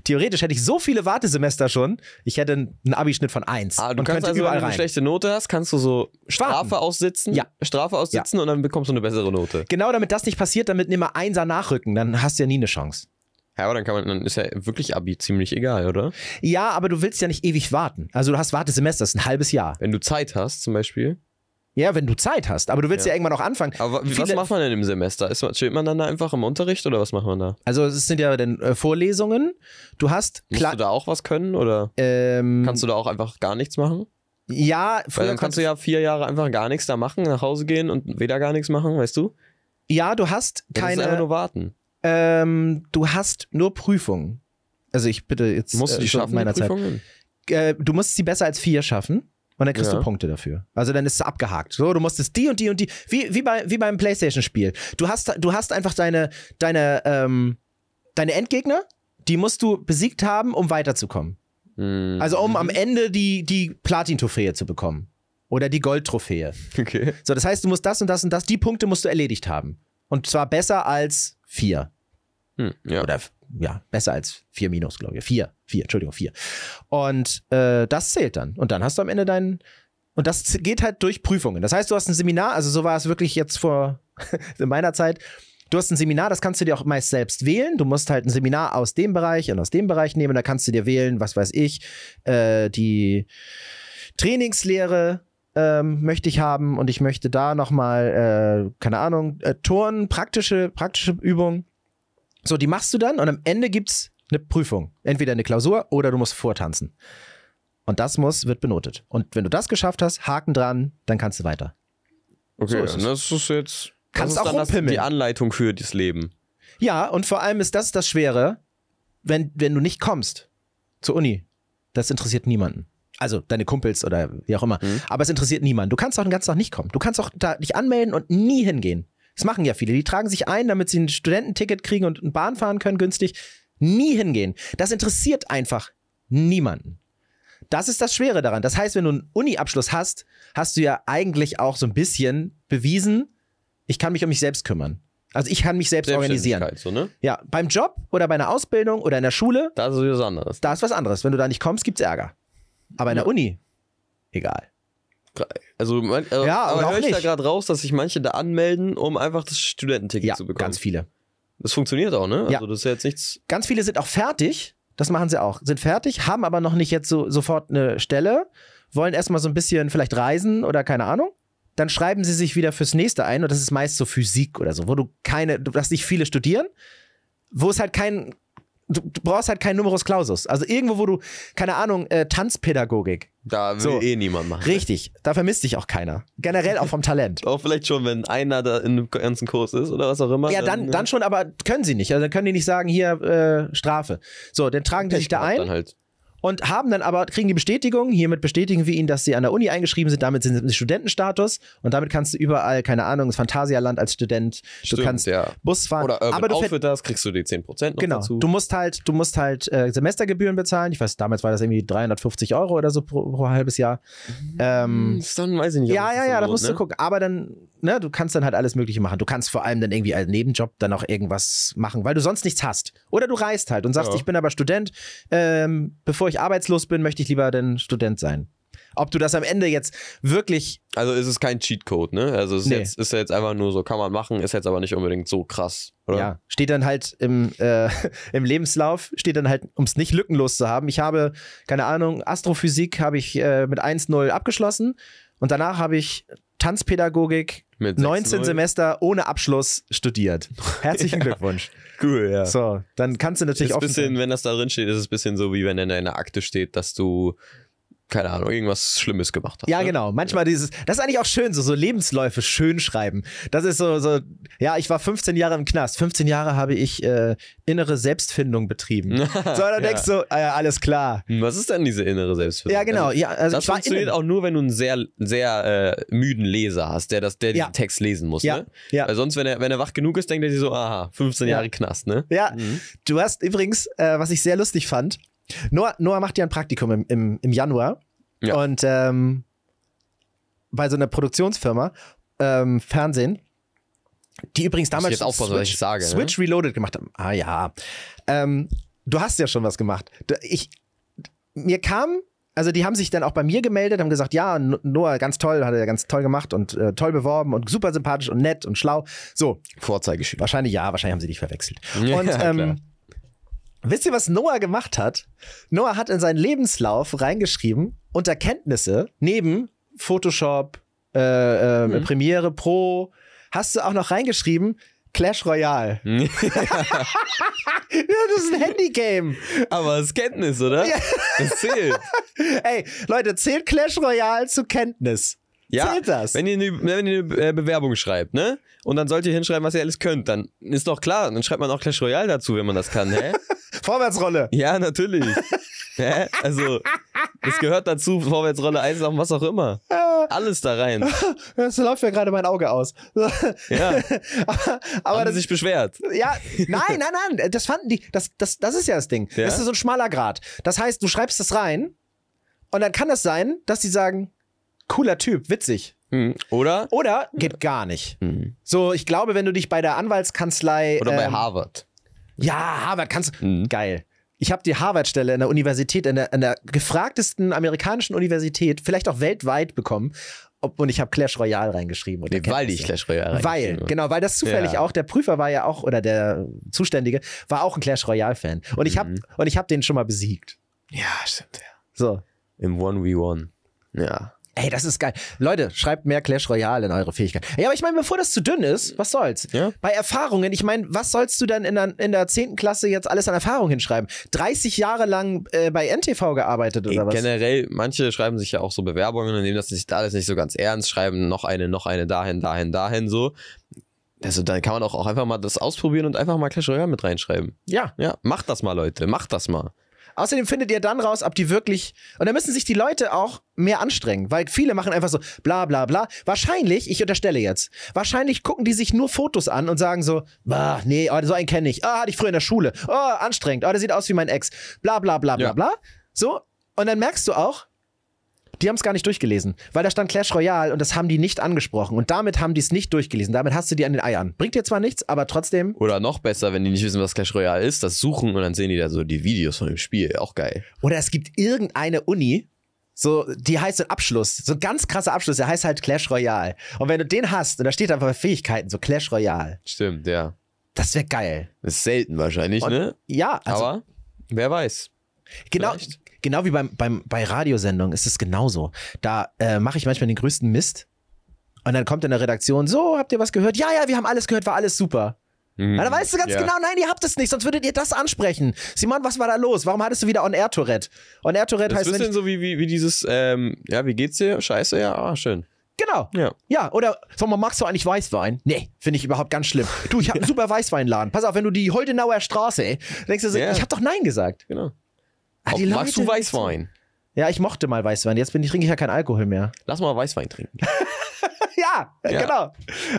theoretisch hätte ich so viele Wartesemester schon, ich hätte einen Abi-Schnitt von eins Ah, du und kannst also, überall wenn du eine rein. schlechte Note hast, kannst du so Strafe Warten. aussitzen, Ja. Strafe aussitzen und dann bekommst du eine bessere Note. Genau damit das nicht passiert, damit immer Einser nachrücken, dann hast du ja nie eine Chance. Ja, aber dann kann man, dann ist ja wirklich Abi ziemlich egal, oder? Ja, aber du willst ja nicht ewig warten. Also du hast Wartesemester, das ist ein halbes Jahr. Wenn du Zeit hast, zum Beispiel. Ja, wenn du Zeit hast, aber du willst ja, Ja. irgendwann auch anfangen. Aber wa- was Viele- macht man denn im Semester? Ist man, steht man dann da einfach im Unterricht oder was macht man da? Also es sind ja dann äh, Vorlesungen. Du hast Musst du da auch was können oder ähm, kannst du da auch einfach gar nichts machen? ja, Weil früher dann kannst du ja vier Jahre einfach gar nichts da machen, nach Hause gehen und wieder gar nichts machen, weißt du? ja, du hast Ja, das ist einfach keine, nur warten. ähm, du hast nur Prüfungen. Also ich bitte jetzt Musst du die so schaffen, meiner Zeit. Äh, du musst sie besser als vier schaffen. Und dann kriegst Ja. du Punkte dafür. Also dann ist es abgehakt. So, du musstest die und die und die, wie, wie, bei, wie beim Playstation-Spiel. Du hast, du hast einfach deine, deine, ähm, deine Endgegner, die musst du besiegt haben, um weiterzukommen. Hm, Also um am Ende die, die Platin-Trophäe zu bekommen. Oder die Gold-Trophäe. Okay. So, das heißt, du musst das und das und das, die Punkte musst du erledigt haben. Und zwar besser als vier. Hm, ja. Oder ja, besser als vier minus, glaube ich. Vier, vier, Entschuldigung, vier. Und äh, das zählt dann. Und dann hast du am Ende deinen. Und das geht halt durch Prüfungen. Das heißt, du hast ein Seminar, also so war es wirklich jetzt vor [LAUGHS] in meiner Zeit. Du hast ein Seminar, das kannst du dir auch meist selbst wählen. Du musst halt ein Seminar aus dem Bereich und aus dem Bereich nehmen. Da kannst du dir wählen, was weiß ich, äh, die Trainingslehre ähm, möchte ich haben und ich möchte da nochmal, äh, keine Ahnung, äh, Turnen, praktische, praktische Übungen. So, die machst du dann und am Ende gibt's eine Prüfung. Entweder eine Klausur oder du musst vortanzen. Und das muss, wird benotet. Und wenn du das geschafft hast, Haken dran, dann kannst du weiter. Okay, So ist es. das ist jetzt. Kannst das auch ist das, rumpimmeln. die Anleitung für das Leben. Ja, und vor allem ist das das Schwere, wenn, wenn du nicht kommst zur Uni. Das interessiert niemanden. Also deine Kumpels oder wie auch immer. Mhm. Aber es interessiert niemanden. Du kannst auch den ganzen Tag nicht kommen. Du kannst auch da dich anmelden und nie hingehen. Das machen ja viele. Die tragen sich ein, damit sie ein Studententicket kriegen und eine Bahn fahren können günstig. Nie hingehen. Das interessiert einfach niemanden. Das ist das Schwere daran. Das heißt, wenn du einen Uni-Abschluss hast, hast du ja eigentlich auch so ein bisschen bewiesen, ich kann mich um mich selbst kümmern. Also ich kann mich selbst organisieren. So, ne? Ja, beim Job oder bei einer Ausbildung oder in der Schule, Da ist was anderes. da ist was anderes. Wenn du da nicht kommst, gibt's Ärger. Aber in der. Uni, egal. Also, mein, äh, Ja, aber höre ich da nicht. gerade raus, dass sich manche da anmelden, um einfach das Studententicket Ja, zu bekommen. ganz viele. Das funktioniert auch, ne? Ja. Also, das ist ja jetzt nichts. Ganz viele sind auch fertig. Das machen sie auch. Sind fertig, haben aber noch nicht jetzt so sofort eine Stelle, wollen erstmal so ein bisschen vielleicht reisen oder keine Ahnung. Dann schreiben sie sich wieder fürs nächste ein und das ist meist so Physik oder so, wo du keine, du darfst nicht viele studieren, wo es halt kein, du, du brauchst halt keinen Numerus Clausus. Also irgendwo, wo du, keine Ahnung, äh, Tanzpädagogik. Da will So. eh niemand machen. Richtig, da vermisst dich auch keiner. Generell auch vom Talent. [LAUGHS] Auch vielleicht schon, wenn einer da in einem ganzen Kurs ist oder was auch immer. Ja, dann, dann schon, aber können sie nicht. Also dann können die nicht sagen, hier äh, Strafe. So, dann tragen die sich da ein Dann halt. Und haben dann aber, kriegen die Bestätigung, hiermit bestätigen wir ihnen, dass sie an der Uni eingeschrieben sind, damit sind sie Studentenstatus und damit kannst du überall, keine Ahnung, ins Phantasialand als Student, du Stimmt, kannst ja. Bus fahren, Oder Urban aber du, ver- Outfitters, kriegst du die 10% noch Genau. dazu. Du musst halt, du musst halt äh, Semestergebühren bezahlen. Ich weiß, damals war das irgendwie 350 Euro oder so pro, pro halbes Jahr. Ähm, Das dann weiß ich nicht. ja, das ja, ja, da musst ne? du gucken. Aber dann, ne, du kannst dann halt alles Mögliche machen. Du kannst vor allem dann irgendwie als Nebenjob dann auch irgendwas machen, weil du sonst nichts hast. Oder du reist halt und sagst, Ja. ich bin aber Student. Ähm, bevor ich arbeitslos bin, möchte ich lieber denn Student sein. Ob du das am Ende jetzt wirklich Also ist es kein Cheatcode, ne? Also es ist, Nee. jetzt, ist ja jetzt einfach nur so, kann man machen, ist jetzt aber nicht unbedingt so krass, oder? Ja, steht dann halt im, äh, [LAUGHS] im Lebenslauf, steht dann halt, um es nicht lückenlos zu haben. Ich habe, keine Ahnung, Astrophysik habe ich äh, mit 1-0 abgeschlossen und danach habe ich Tanzpädagogik Mit 19 6-0. Semester ohne Abschluss studiert. Herzlichen [LAUGHS] Glückwunsch. Cool, ja. So, dann kannst du natürlich auch. wenn das da drin steht, ist es ein bisschen so, wie wenn in deiner Akte steht, dass du, keine Ahnung, irgendwas Schlimmes gemacht hast. Ja, ne? genau. Manchmal dieses, das ist eigentlich auch schön, so, so Lebensläufe schön schreiben. Das ist so, so, ja, ich war 15 Jahre im Knast. 15 Jahre habe ich äh, innere Selbstfindung betrieben. [LAUGHS] so, dann Ja. denkst du, ja, alles klar. Hm, Was ist denn diese innere Selbstfindung? Ja, genau. Also, Ja, also das funktioniert auch nur, wenn du einen sehr, sehr äh, müden Leser hast, der, das, der Ja. den Text lesen muss. Ja, Ne? ja. Weil sonst, wenn er, wenn er wach genug ist, denkt er sich so, aha, 15 Ja. Jahre Knast, ne? Ja, Mhm. du hast übrigens, äh, was ich sehr lustig fand, Noah, Noah macht ja ein Praktikum im, im, im Januar. Ja. Und ähm, bei so einer Produktionsfirma, ähm, Fernsehen, die übrigens damals was ich sage, ne? Switch Reloaded gemacht haben. Ah ja. Ähm, du hast ja schon was gemacht. Ich, mir kam, also die haben sich dann auch bei mir gemeldet, haben gesagt, ja, No- Noah, ganz toll, hat er ganz toll gemacht und äh, toll beworben und super sympathisch und nett und schlau. So, Vorzeigeschüler. Wahrscheinlich ja, wahrscheinlich haben sie dich verwechselt. [LAUGHS] Ja, Und ähm, wisst ihr, was Noah gemacht hat? Noah hat in seinen Lebenslauf reingeschrieben, unter Kenntnisse, neben Photoshop, äh, äh, Mhm. Premiere Pro, hast du auch noch reingeschrieben, Clash Royale. [LAUGHS] ja, das ist ein Handygame. Aber es ist Kenntnis, oder? Ja. Das zählt. [LAUGHS] Ey, Leute, zählt Clash Royale zu Kenntnis? Ja, Zählt das? Wenn ihr eine, wenn ihr eine äh, Bewerbung schreibt, ne? Und dann sollt ihr hinschreiben, was ihr alles könnt, dann ist doch klar, dann schreibt man auch Clash Royale dazu, wenn man das kann, hä? [LAUGHS] Vorwärtsrolle. ja, natürlich. [LAUGHS] hä? Also, das gehört dazu, Vorwärtsrolle, Einsam, was auch immer. Alles da rein. [LAUGHS] Das läuft mir gerade mein Auge aus. [LAUGHS] Ja. aber aber Haben das, sich beschwert. Ja, nein, nein, nein, das fanden die, das, das, das ist ja das Ding. Ja? Das ist so ein schmaler Grad. Das heißt, du schreibst das rein und dann kann es sein, dass die sagen, cooler Typ, witzig. Hm. Oder? Oder geht gar nicht. Hm. So, ich glaube, wenn du dich bei der Anwaltskanzlei. Oder bei ähm, Harvard. Ja, Harvard kannst du. Mhm. Geil. Ich habe die Harvard-Stelle in der Universität, in der, in der gefragtesten amerikanischen Universität, vielleicht auch weltweit bekommen. Ob, und ich habe Clash Royale reingeschrieben. Nee, weil ich. Clash Royale Weil, reingeschrieben habe. genau, weil das zufällig Ja. auch, der Prüfer war ja auch, oder der Zuständige, war auch ein Clash Royale-Fan. Und ich habe Mhm. und ich hab den schon mal besiegt. Ja, stimmt, ja. So. Im 1v1. Ja. Ey, das ist geil. Leute, schreibt mehr Clash Royale in eure Fähigkeiten. Ja, aber ich meine, bevor das zu dünn ist, was soll's? Ja. Bei Erfahrungen, ich meine, was sollst du denn in der, in der 10. Klasse jetzt alles an Erfahrung hinschreiben? 30 Jahre lang äh, bei NTV gearbeitet oder Ey, was? Generell, manche schreiben sich ja auch so Bewerbungen und nehmen das nicht alles nicht so ganz ernst, schreiben noch eine, noch eine dahin, dahin, dahin so. Also dann kann man auch, auch einfach mal das ausprobieren und einfach mal Clash Royale mit reinschreiben. Ja. Ja, macht das mal, Leute, macht das mal. Außerdem findet ihr dann raus, ob die wirklich. Und da müssen sich die Leute auch mehr anstrengen, weil viele machen einfach so bla bla bla. Wahrscheinlich, ich unterstelle jetzt, wahrscheinlich gucken die sich nur Fotos an und sagen so, bah, nee, oh, so einen kenne ich. Ah, hatte ich früher in der Schule. Oh, anstrengend. Oh, der sieht aus wie mein Ex. Bla bla bla bla Ja. bla. So. Und dann merkst du auch, die haben es gar nicht durchgelesen, weil da stand Clash Royale und das haben die nicht angesprochen. Und damit haben die es nicht durchgelesen. Damit hast du die an den Eiern. Bringt dir zwar nichts, aber trotzdem. Oder noch besser, wenn die nicht wissen, was Clash Royale ist, das suchen und dann sehen die da so die Videos von dem Spiel. Auch geil. Oder es gibt irgendeine Uni, so, die heißt so ein Abschluss, so ein ganz krasser Abschluss, der heißt halt Clash Royale. Und wenn du den hast, und da steht einfach bei Fähigkeiten, so Clash Royale, Stimmt, ja. das wäre geil. Das ist selten wahrscheinlich, Und- ne? Ja, also Aber wer weiß. genau, vielleicht. Genau wie beim, beim, bei Radiosendungen ist es genauso. Da äh, mache ich manchmal den größten Mist. Und dann kommt in der Redaktion, so, habt ihr was gehört? Ja, ja, wir haben alles gehört, war alles super. Mhm. Na, da weißt du ganz Ja. genau, nein, ihr habt es nicht, sonst würdet ihr das ansprechen. Simon, was war da los? Warum hattest du wieder On-Air-Tourette? On-Air-Tourette Das heißt, ist ein bisschen so wie, wie, wie dieses, ähm, ja, wie geht's dir? Scheiße, ja, ah, schön. Genau. Ja. Ja, oder sag mal, magst du eigentlich Weißwein? Nee, finde ich überhaupt ganz schlimm. Du, ich habe einen [LAUGHS] super Weißweinladen. Pass auf, wenn du die Holdenauer Straße, denkst du so, Ja. ich habe doch Nein gesagt. Genau. Ah, die Magst du Weißwein? Ja, ich mochte mal Weißwein. Jetzt bin ich, trinke ich ja keinen Alkohol mehr. Lass mal Weißwein trinken. [LAUGHS] ja, Ja. genau.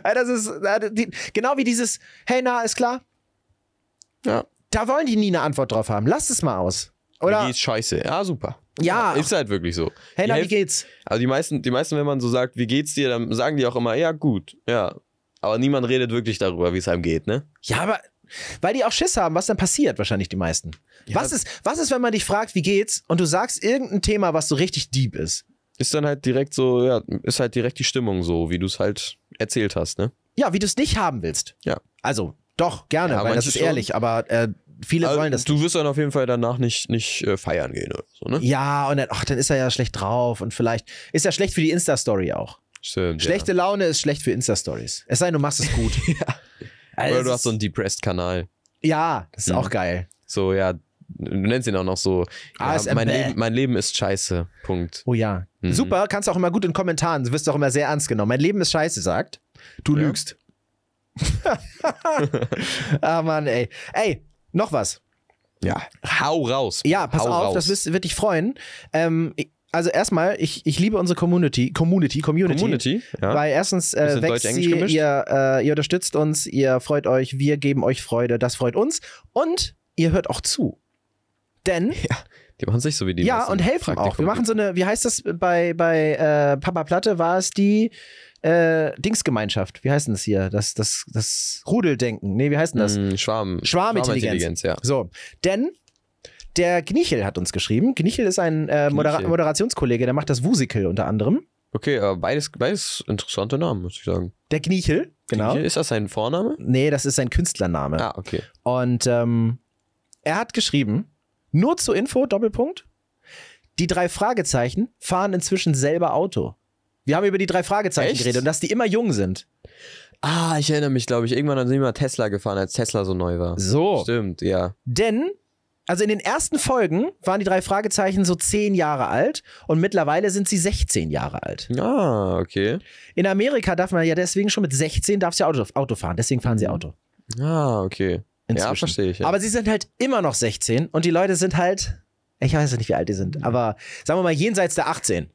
Das ist äh, die, genau wie dieses, hey, na, ist klar? Ja. Da wollen die nie eine Antwort drauf haben. Lasst es mal aus. Wie Oder, geht's scheiße? Ja, super. Ja. Ist halt wirklich so. hey, Die na, wie geht's? Also die meisten, die meisten, wenn man so sagt, wie geht's dir, dann sagen die auch immer, ja, gut, ja. Aber niemand redet wirklich darüber, wie es einem geht, ne? Ja, aber weil die auch Schiss haben, was dann passiert, wahrscheinlich die meisten. Was, ist, was ist, wenn man dich fragt, wie geht's, und du sagst irgendein Thema, was so richtig deep ist? Ist dann halt direkt so, ja, ist halt direkt die Stimmung so, wie du es halt erzählt hast, ne? Ja, wie du es nicht haben willst. Ja. Also, doch, gerne, Ja, weil das ist schon. ehrlich, aber äh, viele Also, wollen das du wirst dann auf jeden Fall danach nicht, nicht äh, feiern gehen oder so, ne? Ja, und dann, ach, dann ist er ja schlecht drauf und vielleicht ist ja schlecht für die Insta-Story auch. Stimmt. Schlechte Laune ist schlecht für Insta-Stories. Es sei denn, du machst es gut. [LAUGHS] Ja. Also Oder du hast so einen Depressed-Kanal. Ja, das ist Mhm. auch geil. So, ja, du nennst ihn auch noch so. Ja, mein, Leben, mein Leben ist scheiße. Punkt. Oh ja. Mhm. Super, kannst auch immer gut in Kommentaren. Du wirst auch immer sehr ernst genommen. Mein Leben ist scheiße, sagt. Du Ja. lügst. [LAUGHS] ah, Mann, ey. Ey, noch was. Ja. Hau raus. Ja, pass Hau auf, raus. das wird dich freuen. Ähm, also erstmal, ich, ich liebe unsere Community, Community, Community. Community. Ja. Weil erstens äh, wächst sie, ihr, äh, ihr unterstützt uns, ihr freut euch, wir geben euch Freude, das freut uns. Und ihr hört auch zu. Denn, [LAUGHS] Die machen sich so wie die ja, und helfen auch. Praktikum Wir machen so eine, wie heißt das bei, bei äh, Papa Platte, war es die äh, Dingsgemeinschaft. Wie heißt denn das hier? Das, das, das Rudeldenken. Nee, wie heißt denn das? Mm, Schwarm, Schwarmintelligenz. ja. So, denn der Gnichel hat uns geschrieben. Gnichel ist ein äh, Modera Gnichel. Moderationskollege, der macht das Wusikel unter anderem. Okay, aber beides, beides interessante Namen, muss ich sagen. Der Gnichel, genau. Ist das sein Vorname? Nee, das ist sein Künstlername. Ah, okay. Und ähm, er hat geschrieben, nur zur Info, Doppelpunkt, die drei Fragezeichen fahren inzwischen selber Auto. Wir haben über die drei Fragezeichen Echt? geredet und dass die immer jung sind. Ah, ich erinnere mich, glaube ich. Irgendwann sind wir mal Tesla gefahren, als Tesla so neu war. So. Stimmt, ja. Denn, also in den ersten Folgen waren die drei Fragezeichen so zehn Jahre alt und mittlerweile sind sie 16 Jahre alt. Ah, okay. In Amerika darf man ja deswegen schon mit 16 darfst du ja Auto, Auto fahren, deswegen fahren sie Auto. Ah, okay. Inzwischen. Ja, verstehe ich. Ja. Aber sie sind halt immer noch 16 und die Leute sind halt, ich weiß ja nicht, wie alt die sind, aber sagen wir mal jenseits der 18.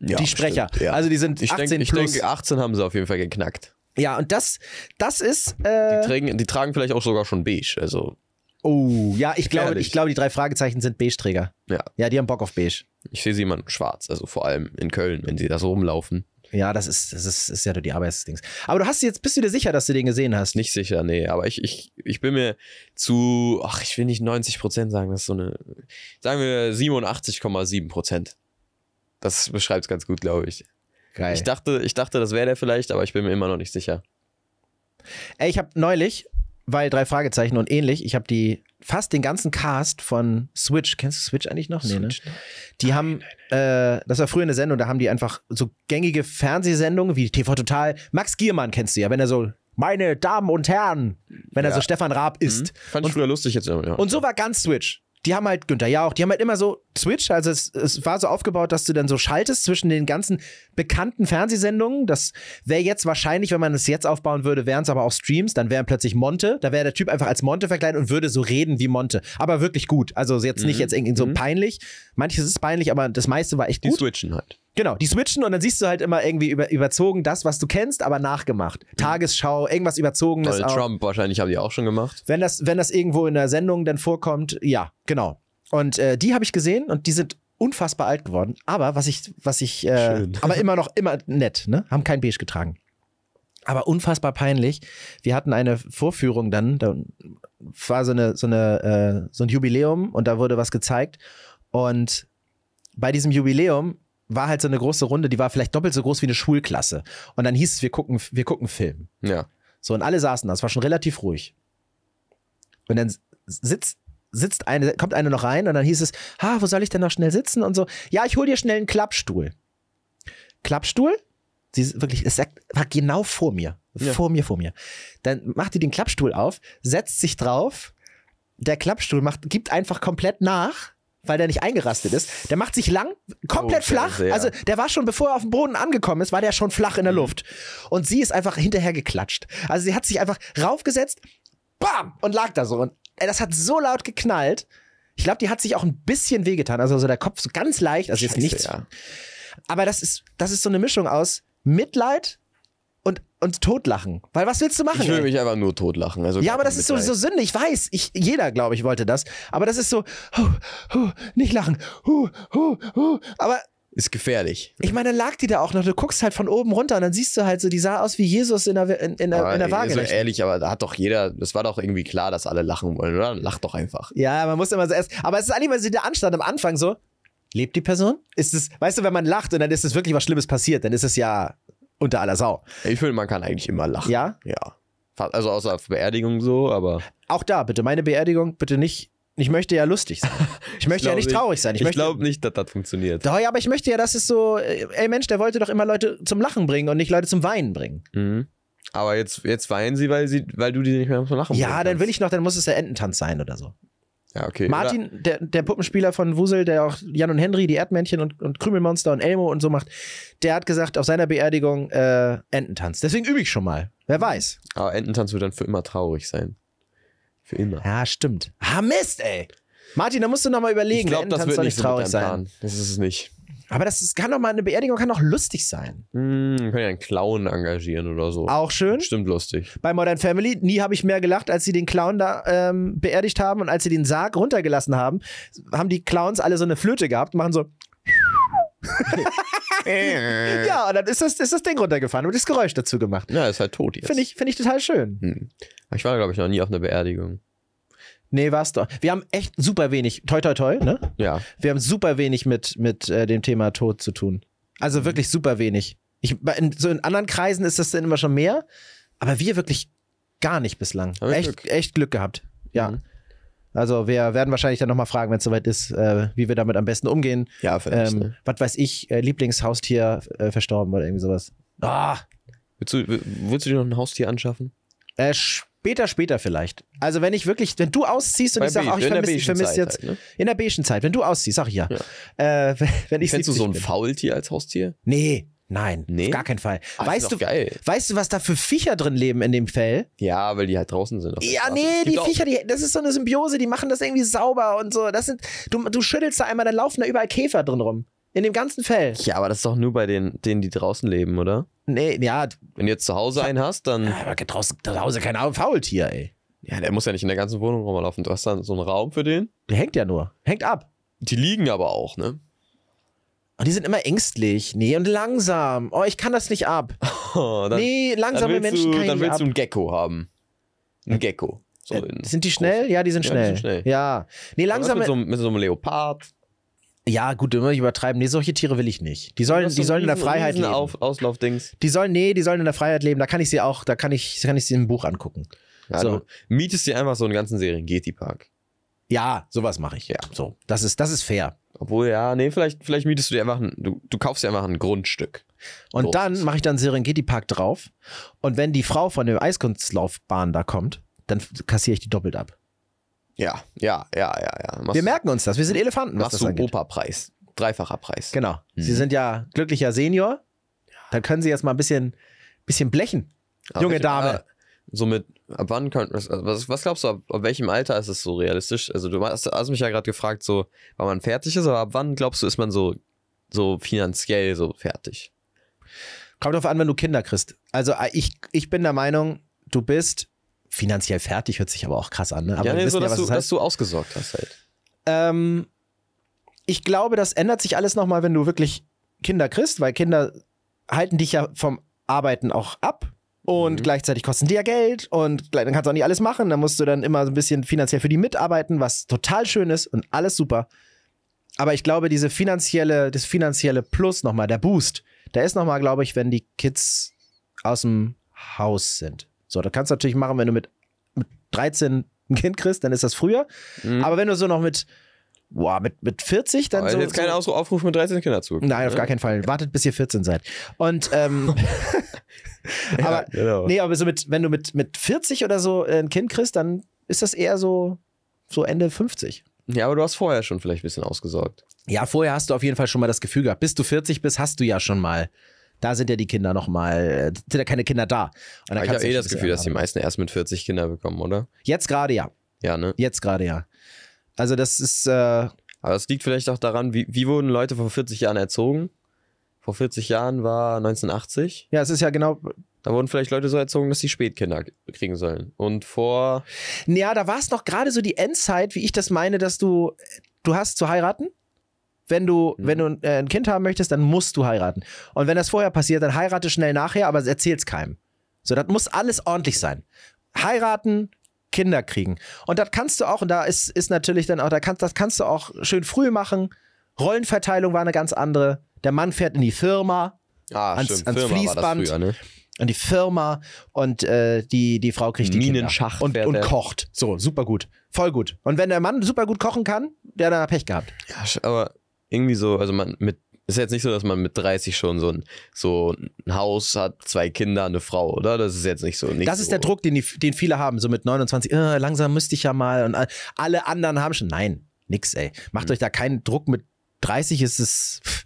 ja, die Sprecher. stimmt, ja. Also die sind ich 18 denke, ich plus. denke, 18 haben sie auf jeden Fall geknackt. ja, und das, das ist. Die, Äh, tragen, die tragen vielleicht auch sogar schon beige. Also, oh, ja, ich glaube, ich glaube, die drei Fragezeichen sind Beige-Träger. ja. Ja, die haben Bock auf Beige. Ich sehe sie immer in schwarz. Also vor allem in Köln, wenn sie da so rumlaufen. Ja, das ist, das ist, ist ja die Arbeitsdings. Aber du hast jetzt, bist du dir sicher, dass du den gesehen hast? Nicht sicher, nee. Aber ich, ich, ich bin mir zu, ach, ich will nicht 90 Prozent sagen, das ist so eine, sagen wir 87,7 Prozent. Das beschreibt es ganz gut, glaube ich. Geil. Ich dachte, ich dachte, das wäre der vielleicht, aber ich bin mir immer noch nicht sicher. Ey, ich habe neulich, weil drei Fragezeichen und ähnlich, ich habe die fast den ganzen Cast von Switch, kennst du Switch eigentlich noch? Nee, ne? Die haben, Äh, das war früher eine Sendung, da haben die einfach so gängige Fernsehsendungen wie TV Total. Max Giermann kennst du ja, wenn er so, meine Damen und Herren, wenn er Ja. so Stefan Raab isst. Fand ich früher lustig jetzt. Ja. Und so war ganz Switch. Die haben halt, Günther Jauch, die haben halt immer so Switch, also es, es war so aufgebaut, dass du dann so schaltest zwischen den ganzen bekannten Fernsehsendungen. Das wäre jetzt wahrscheinlich, wenn man es jetzt aufbauen würde, wären es aber auch Streams, dann wären plötzlich Monte, da wäre der Typ einfach als Monte verkleidet und würde so reden wie Monte. Aber wirklich gut. Also jetzt nicht Mhm. jetzt irgendwie so Mhm. peinlich. Manches ist peinlich, aber das meiste war echt die gut. switchen halt. Genau, die switchen und dann siehst du halt immer irgendwie über, überzogen das, was du kennst, aber nachgemacht. Tagesschau, irgendwas überzogenes Donald auch. Trump wahrscheinlich haben die auch schon gemacht. Wenn das, wenn das irgendwo in der Sendung dann vorkommt, ja, genau. Und äh, die habe ich gesehen und die sind unfassbar alt geworden. Aber was ich, was ich, äh, aber immer noch, immer nett, ne? Haben kein Beige getragen. Aber unfassbar peinlich. Wir hatten eine Vorführung dann, da war so eine, so eine, äh, so ein Jubiläum und da wurde was gezeigt. Und bei diesem Jubiläum war halt so eine große Runde, die war vielleicht doppelt so groß wie eine Schulklasse. Und dann hieß es, wir gucken, wir gucken Film. Ja. So, und alle saßen da. Es war schon relativ ruhig. Und dann sitzt, sitzt eine, kommt eine noch rein und dann hieß es, ha, wo soll ich denn noch schnell sitzen? Und so, ja, ich hol dir schnell einen Klappstuhl. Klappstuhl? Sie ist wirklich, es war genau vor mir. Ja. Vor mir, vor mir. Dann macht die den Klappstuhl auf, setzt sich drauf. Der Klappstuhl macht, gibt einfach komplett nach, weil der nicht eingerastet ist. Der macht sich lang, komplett Oh, flach. Ja. Also der war schon, bevor er auf dem Boden angekommen ist, war der schon flach in Mhm. der Luft. Und sie ist einfach hinterher geklatscht. Also sie hat sich einfach raufgesetzt, bam, und lag da so. Und das hat so laut geknallt. Ich glaube, die hat sich auch ein bisschen wehgetan. Also so der Kopf so ganz leicht, also jetzt Scheiße, nichts. ja. Aber das ist, das ist so eine Mischung aus Mitleid und, Totlachen. Weil was willst du machen? Ich will ey? mich einfach nur totlachen. Also Ja, aber das ist so, so Sünde. Ich weiß, ich, jeder, glaube ich, wollte das. Aber das ist so, hu, hu, nicht lachen. Hu, hu, hu. Aber Ist gefährlich. ich meine, dann lag die da auch noch. Du guckst halt von oben runter und dann siehst du halt so, die sah aus wie Jesus in der, in, in der, in der Waage. so ehrlich, aber da hat doch jeder, das war doch irgendwie klar, dass alle lachen wollen, oder? Lach doch einfach. Ja, man muss immer so erst. Aber es ist eigentlich mal so der Anstand am Anfang so. Lebt die Person? Ist es, weißt du, wenn man lacht und dann ist es wirklich was Schlimmes passiert, dann ist es ja unter aller Sau. Ich finde, man kann eigentlich immer lachen. Ja? Ja. Also außer auf Beerdigung so, aber. Auch da, bitte, meine Beerdigung, bitte nicht. Ich möchte ja lustig sein. [LAUGHS] Ich möchte ja glaub nicht traurig sein. Ich, Ich, glaube nicht, dass das funktioniert. Doch, ja, aber ich möchte ja, dass es so, äh, ey Mensch, der wollte doch immer Leute zum Lachen bringen und nicht Leute zum Weinen bringen. Mhm. Aber jetzt, jetzt weinen sie, weil, sie, weil du die nicht mehr zum Lachen Ja, dann will ich noch, dann muss es der Ententanz sein oder so. Ja, okay. Martin, der, der Puppenspieler von Wusel, der auch Jan und Henry, die Erdmännchen und, und Krümelmonster und Elmo und so macht, der hat gesagt, auf seiner Beerdigung äh, Ententanz. Deswegen übe ich schon mal. Wer weiß. Aber Ententanz wird dann für immer traurig sein. Für immer. Ja, stimmt. Ah, Mist, ey. Martin, da musst du noch mal überlegen. ich glaube, das wird soll nicht so traurig mit sein. Das ist es nicht. Aber das ist, kann doch mal, eine Beerdigung kann doch lustig sein. Hm, wir können ja einen Clown engagieren oder so. Auch schön. Stimmt lustig. Bei Modern Family, nie habe ich mehr gelacht, als sie den Clown da ähm, beerdigt haben und als sie den Sarg runtergelassen haben, haben die Clowns alle so eine Flöte gehabt, machen so. [LAUGHS] ja, und dann ist das, ist das Ding runtergefahren und das Geräusch dazu gemacht. Ja, ist halt tot jetzt. Finde ich, finde ich total schön. Hm. Ich war, glaube ich, noch nie auf einer Beerdigung. Nee, war's doch. Wir haben echt super wenig, toi toi toi, ne? Ja. Wir haben super wenig mit, mit äh, dem Thema Tod zu tun. Also wirklich super wenig. Ich, in, so in anderen Kreisen ist das dann immer schon mehr, aber wir wirklich gar nicht bislang. Echt, Glück. echt Glück gehabt. Ja. Mhm. Also wir werden wahrscheinlich dann nochmal fragen, wenn es soweit ist, äh, wie wir damit am besten umgehen. Ja, vielleicht. Ähm, ne? Was weiß ich, äh, Lieblingshaustier äh, verstorben oder irgendwie sowas. Ah, willst, du, willst du dir noch ein Haustier anschaffen? äh, später, später vielleicht. Also wenn ich wirklich, wenn du ausziehst und Bei ich sage, ach, ich vermisse vermiss jetzt halt, ne? in der beigen Zeit, wenn du ausziehst, sag ich ja. Äh, wenn- ich Kennst du 70 so ein bin. Faultier als Haustier? Nee, nein, Nee? auf gar keinen Fall. Ah, weißt du, geil. weißt du, was da für Viecher drin leben in dem Fell? Ja, weil die halt draußen sind. Ja, nee, die Viecher, die, das ist so eine Symbiose, die machen das irgendwie sauber und so. Das sind, du, du schüttelst da einmal, dann laufen da überall Käfer drin rum. In dem ganzen Fell. Ja, aber das ist doch nur bei den, denen, die draußen leben, oder? Nee, ja, Wenn du jetzt zu Hause einen hast, dann. aber draußen, zu Hause kein Faultier, ey. Ja, der muss ja nicht in der ganzen Wohnung rumlaufen. Du hast dann so einen Raum für den. Der hängt ja nur. Hängt ab. Die liegen aber auch, ne? Und die sind immer ängstlich. Nee, und langsam. Oh, ich kann das nicht ab. [LAUGHS] Oh, dann, nee, langsame Menschen du, kann ich dann willst du einen Gecko haben. Ein Gecko. So Äh, in- sind die schnell? Ja, die sind Ja, die schnell. sind schnell. Ja. Nee, langsam. mit so, mit so einem Leopard. Ja, gut, immer übertreiben. Nee, solche Tiere will ich nicht. Die sollen, die sollen in der Freiheit leben. Auf, Auslaufdings. Die sollen, nee, die sollen in der Freiheit leben. Da kann ich sie auch, da kann ich, kann ich sie im Buch angucken. Ja, So. Du mietest dir einfach so einen ganzen Serengeti-Park. Ja, sowas mache ich. Ja, so. Das ist, das ist fair. Obwohl, ja, nee, vielleicht, vielleicht mietest du dir einfach ein, du, du kaufst dir einfach ein Grundstück. Und So. dann mache ich dann Serengeti Park drauf. Und wenn die Frau von der Eiskunstlaufbahn da kommt, dann kassiere ich die doppelt ab. Ja, ja, ja, ja, ja. Machst, Wir merken uns das. Wir sind Elefanten, was machst das du. Opa-Preis. Dreifacher Preis. Genau. Mhm. Sie sind ja glücklicher Senior. Dann können sie jetzt mal ein bisschen, bisschen blechen. Aber Junge welche- Dame. äh, So mit, ab wann könnt, was, was, was glaubst du, ab, ab welchem Alter ist es so realistisch? Also du hast, hast mich ja gerade gefragt, so, wann man fertig ist, aber ab wann glaubst du, ist man so, so finanziell so fertig? Kommt drauf an, wenn du Kinder kriegst. Also äh, ich, ich bin der Meinung, du bist finanziell fertig, hört sich aber auch krass an. Ne? Aber ja, nee, wissen so, dass, was du, heißt. dass du ausgesorgt hast halt. Ähm, ich glaube, das ändert sich alles nochmal, wenn du wirklich Kinder kriegst, weil Kinder halten dich ja vom Arbeiten auch ab. Und Mhm. gleichzeitig kosten die ja Geld und dann kannst du auch nicht alles machen. Dann musst du dann immer so ein bisschen finanziell für die mitarbeiten, was total schön ist und alles super. Aber ich glaube, diese finanzielle, das finanzielle Plus nochmal, der Boost, der ist nochmal, glaube ich, wenn die Kids aus dem Haus sind. So, das kannst du natürlich machen, wenn du mit, mit 13 ein Kind kriegst, dann ist das früher. Mhm. Aber wenn du so noch mit, boah, mit, mit 40, dann Aber so. jetzt kein so Ausruf, Aufruf mit 13 Kindern zu. Nein, auf gar keinen Fall. Wartet, bis ihr 14 seid. Und, ähm, [LAUGHS] [LAUGHS] aber, genau. nee, aber so mit, wenn du mit, mit 40 oder so äh, ein Kind kriegst, dann ist das eher so, so Ende 50. Ja, aber du hast vorher schon vielleicht ein bisschen ausgesorgt. Ja, vorher hast du auf jeden Fall schon mal das Gefühl gehabt. Bis du 40 bist, hast du ja schon mal. Da sind ja die Kinder noch mal, äh, sind ja keine Kinder da. Ich habe eh das Gefühl, dass die meisten erst mit 40 Kinder bekommen, oder? Jetzt gerade ja. Ja, ne? Jetzt gerade ja. Also das ist, äh, Aber es liegt vielleicht auch daran, wie, wie wurden Leute vor 40 Jahren erzogen? Vor 40 Jahren war 1980. ja, es ist ja genau, Da wurden vielleicht Leute so erzogen, dass sie Spätkinder kriegen sollen. Und vor. ja, da war es noch gerade so die Endzeit, wie ich das meine, dass du, du hast zu heiraten. Wenn du, Mhm. wenn du äh, ein Kind haben möchtest, dann musst du heiraten. Und wenn das vorher passiert, dann heirate schnell nachher, aber erzähl's keinem. So, das muss alles ordentlich sein. Heiraten, Kinder kriegen. Und das kannst du auch, und da ist, ist natürlich dann auch, da kannst, das kannst du auch schön früh machen. Rollenverteilung war eine ganz andere. Der Mann fährt in die Firma, Ah, Ans- stimmt. ans Firma Fließband. früher, ne? in die Firma und äh, die, die Frau kriegt die Minenschacht Kinder. Und, und kocht. So, super gut. Voll gut. Und wenn der Mann super gut kochen kann, der hat Pech gehabt. Ja, aber irgendwie so, also man mit. Ist jetzt nicht so, dass man mit 30 schon so ein, so ein Haus hat, zwei Kinder, eine Frau, oder? Das ist jetzt nicht so. Nicht das ist so. der Druck, den, die, den viele haben, so mit 29, äh, langsam müsste ich ja mal und alle anderen haben schon, nein, nix, ey. Macht Mhm. euch da keinen Druck, mit 30 ist es, pff.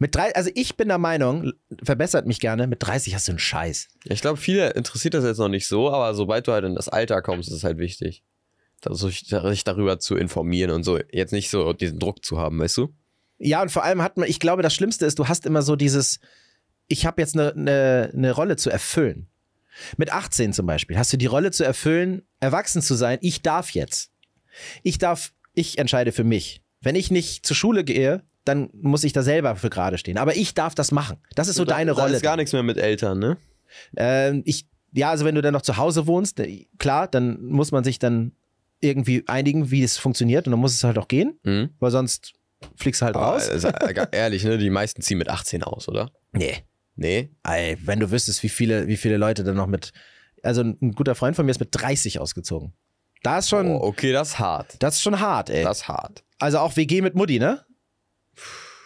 mit drei, also ich bin der Meinung, verbessert mich gerne, mit 30 hast du einen Scheiß. Ich glaube, viele interessiert das jetzt noch nicht so, aber sobald du halt in das Alter kommst, ist es halt wichtig. Sich sich darüber zu informieren und so. Jetzt nicht so diesen Druck zu haben, weißt du? Ja, und vor allem hat man, ich glaube, das Schlimmste ist, du hast immer so dieses, ich habe jetzt eine, eine, eine Rolle zu erfüllen. Mit 18 zum Beispiel hast du die Rolle zu erfüllen, erwachsen zu sein. Ich darf jetzt. Ich darf, ich entscheide für mich. Wenn ich nicht zur Schule gehe, dann muss ich da selber für gerade stehen. Aber ich darf das machen. Das ist so deine da Rolle. ist gar nichts mehr mit Eltern, ne? Ähm, ich, ja, also wenn du dann noch zu Hause wohnst, äh, klar, dann muss man sich dann irgendwie einigen, wie es funktioniert und dann muss es halt auch gehen, Mhm. weil sonst fliegst du halt Aber, raus. also, äh, [LAUGHS] ehrlich, ne? Die meisten ziehen mit 18 aus, oder? Nee. Nee. Ey, wenn du wüsstest, wie viele, wie viele Leute dann noch mit. Also ein, ein guter Freund von mir ist mit 30 ausgezogen. Da ist schon, Oh, okay, das ist hart. das ist schon hart, ey. Das ist hart. Also auch WG mit Mutti, ne?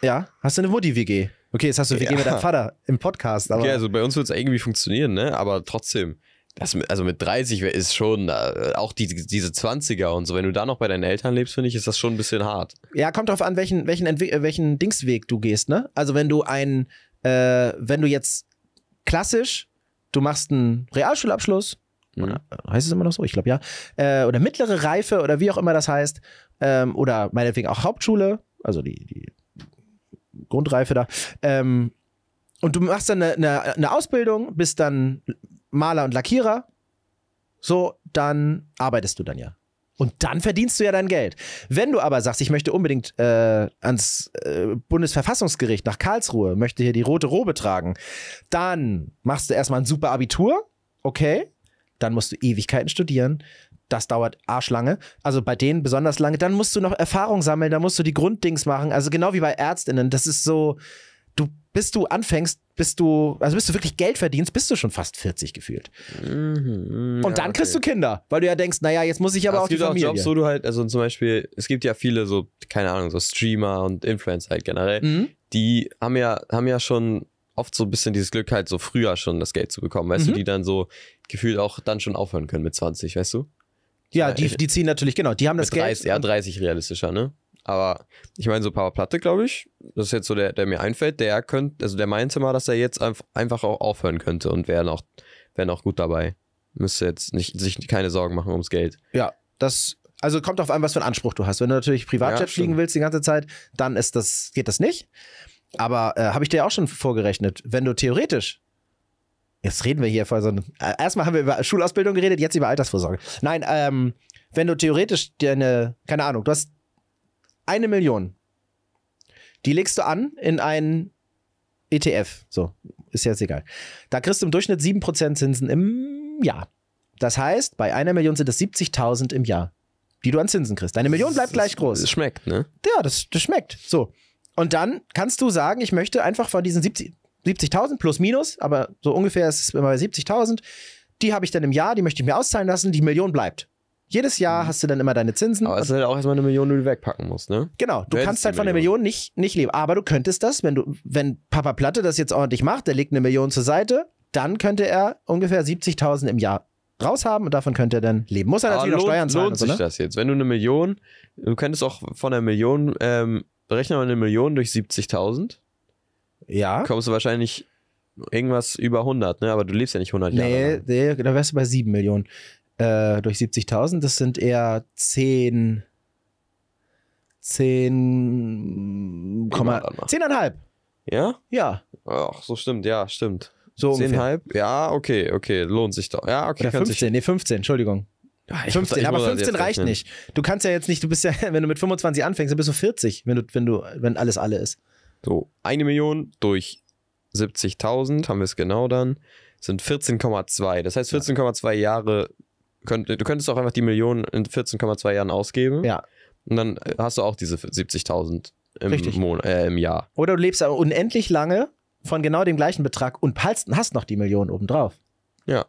Ja, hast du eine Mutti-WG? Okay, jetzt hast du WG Ja. mit deinem Vater im Podcast, aber Okay, also bei uns wird es irgendwie funktionieren, ne? Aber trotzdem. Das, also mit 30 wär- ist schon, äh, auch die, diese 20er und so, wenn du da noch bei deinen Eltern lebst, finde ich, ist das schon ein bisschen hart. ja, kommt drauf an, welchen, welchen, Entwi- äh, welchen Dingsweg du gehst, ne? Also wenn du ein, äh, wenn du jetzt klassisch, du machst einen Realschulabschluss, Mhm. oder, äh, heißt es immer noch so? Ich glaube ja. Äh, oder mittlere Reife oder wie auch immer das heißt. Ähm, oder meinetwegen auch Hauptschule, also die, die Grundreife da. Ähm, und du machst dann eine, eine, eine Ausbildung, bist dann Maler und Lackierer. So, dann arbeitest du dann ja. Und dann verdienst du ja dein Geld. Wenn du aber sagst, ich möchte unbedingt äh, ans äh, Bundesverfassungsgericht nach Karlsruhe, möchte hier die rote Robe tragen, dann machst du erstmal ein super Abitur, okay, dann musst du Ewigkeiten studieren. Das dauert arschlange. Also bei denen besonders lange. Dann musst du noch Erfahrung sammeln, dann musst du die Grunddings machen. Also genau wie bei Ärztinnen. Das ist so, du, bis du anfängst, bis du, also bis du wirklich Geld verdienst, bist du schon fast 40 gefühlt. Mhm, Und dann kriegst du Kinder, weil du ja denkst, naja, jetzt muss ich aber Ja, auch es die gibt auch Familie. Jobs, wo du halt, also zum Beispiel, es gibt ja viele so, keine Ahnung, so Streamer und Influencer halt generell, mhm. die haben ja, haben ja schon oft so ein bisschen dieses Glück, halt so früher schon das Geld zu bekommen, weißt Mhm. du, die dann so gefühlt auch dann schon aufhören können mit 20, weißt du? Ja, Ja, die, die ziehen natürlich, genau, die haben das mit Geld. 30, ja, 30 realistischer, ne? Aber ich meine, so Papa Platte, glaube ich, das ist jetzt so der, der mir einfällt, der könnte, also der meinte mal, dass er jetzt einf- einfach auch aufhören könnte und wäre noch, wäre noch gut dabei. Müsste jetzt nicht, sich keine Sorgen machen ums Geld. Ja, das, also kommt auf an, was für einen Anspruch du hast. Wenn du natürlich Privatjet Ja, fliegen willst die ganze Zeit, dann ist das, geht das nicht. Aber äh, habe ich dir auch schon vorgerechnet, wenn du theoretisch, jetzt reden wir hier vor so einem, äh, erstmal haben wir über Schulausbildung geredet, jetzt über Altersvorsorge. Nein, ähm, wenn du theoretisch dir eine, keine Ahnung, du hast eine Million, die legst du an in einen ETF, so, ist jetzt egal. Da kriegst du im Durchschnitt 7% Zinsen im Jahr. Das heißt, bei einer Million sind es 70.000 im Jahr, die du an Zinsen kriegst. Deine Million bleibt gleich groß. schmeckt, ne? Ja, das, das schmeckt. So. Und dann kannst du sagen, ich möchte einfach von diesen 70 70.000 plus minus, aber so ungefähr ist es immer bei 70.000, die habe ich dann im Jahr, die möchte ich mir auszahlen lassen, die Million bleibt. Jedes Jahr hast du dann immer deine Zinsen. Mhm. Aber es ist halt auch erstmal eine Million, die du wegpacken musst, ne? Genau, du Du kannst halt von der Million nicht, nicht leben. Aber du könntest das, wenn du, wenn Papa Platte das jetzt ordentlich macht, der legt eine Million zur Seite, dann könnte er ungefähr 70.000 im Jahr raushaben und davon könnte er dann leben. Muss er natürlich noch Steuern zahlen lohnt so, sich ne? das jetzt? Wenn du eine Million, du könntest auch von einer Million, ähm, berechne mal eine Million durch 70.000, Ja. kommst du wahrscheinlich irgendwas über 100, ne? Aber du lebst ja nicht 100 Jahre Nee, lang. nee, da wärst du bei 7 Millionen. Äh, durch 70.000, das sind eher 10, 10, Komma- warte mal. 10,5. Ja? Ja, Ach, so stimmt, ja, stimmt. so ungefähr. 10,5? Ja, okay, okay, lohnt sich doch. Ja, okay, Oder kann sich- 15, nee, 15, Entschuldigung. Ich muss- 15, ich aber muss das 15 jetzt reicht rechnen. nicht. Du kannst ja jetzt nicht, du bist ja, [LAUGHS] wenn du mit 25 anfängst, dann bist du 40, wenn du, wenn du, wenn alles alle ist. So, eine Million durch 70.000, haben wir es genau dann, sind 14,2. Das heißt, 14,2 Jahre, könnt, du könntest auch einfach die Million in 14,2 Jahren ausgeben. Ja. Und dann hast du auch diese 70.000 im, äh, im Jahr. Oder du lebst aber unendlich lange von genau dem gleichen Betrag und hast, hast noch die Millionen obendrauf. Ja.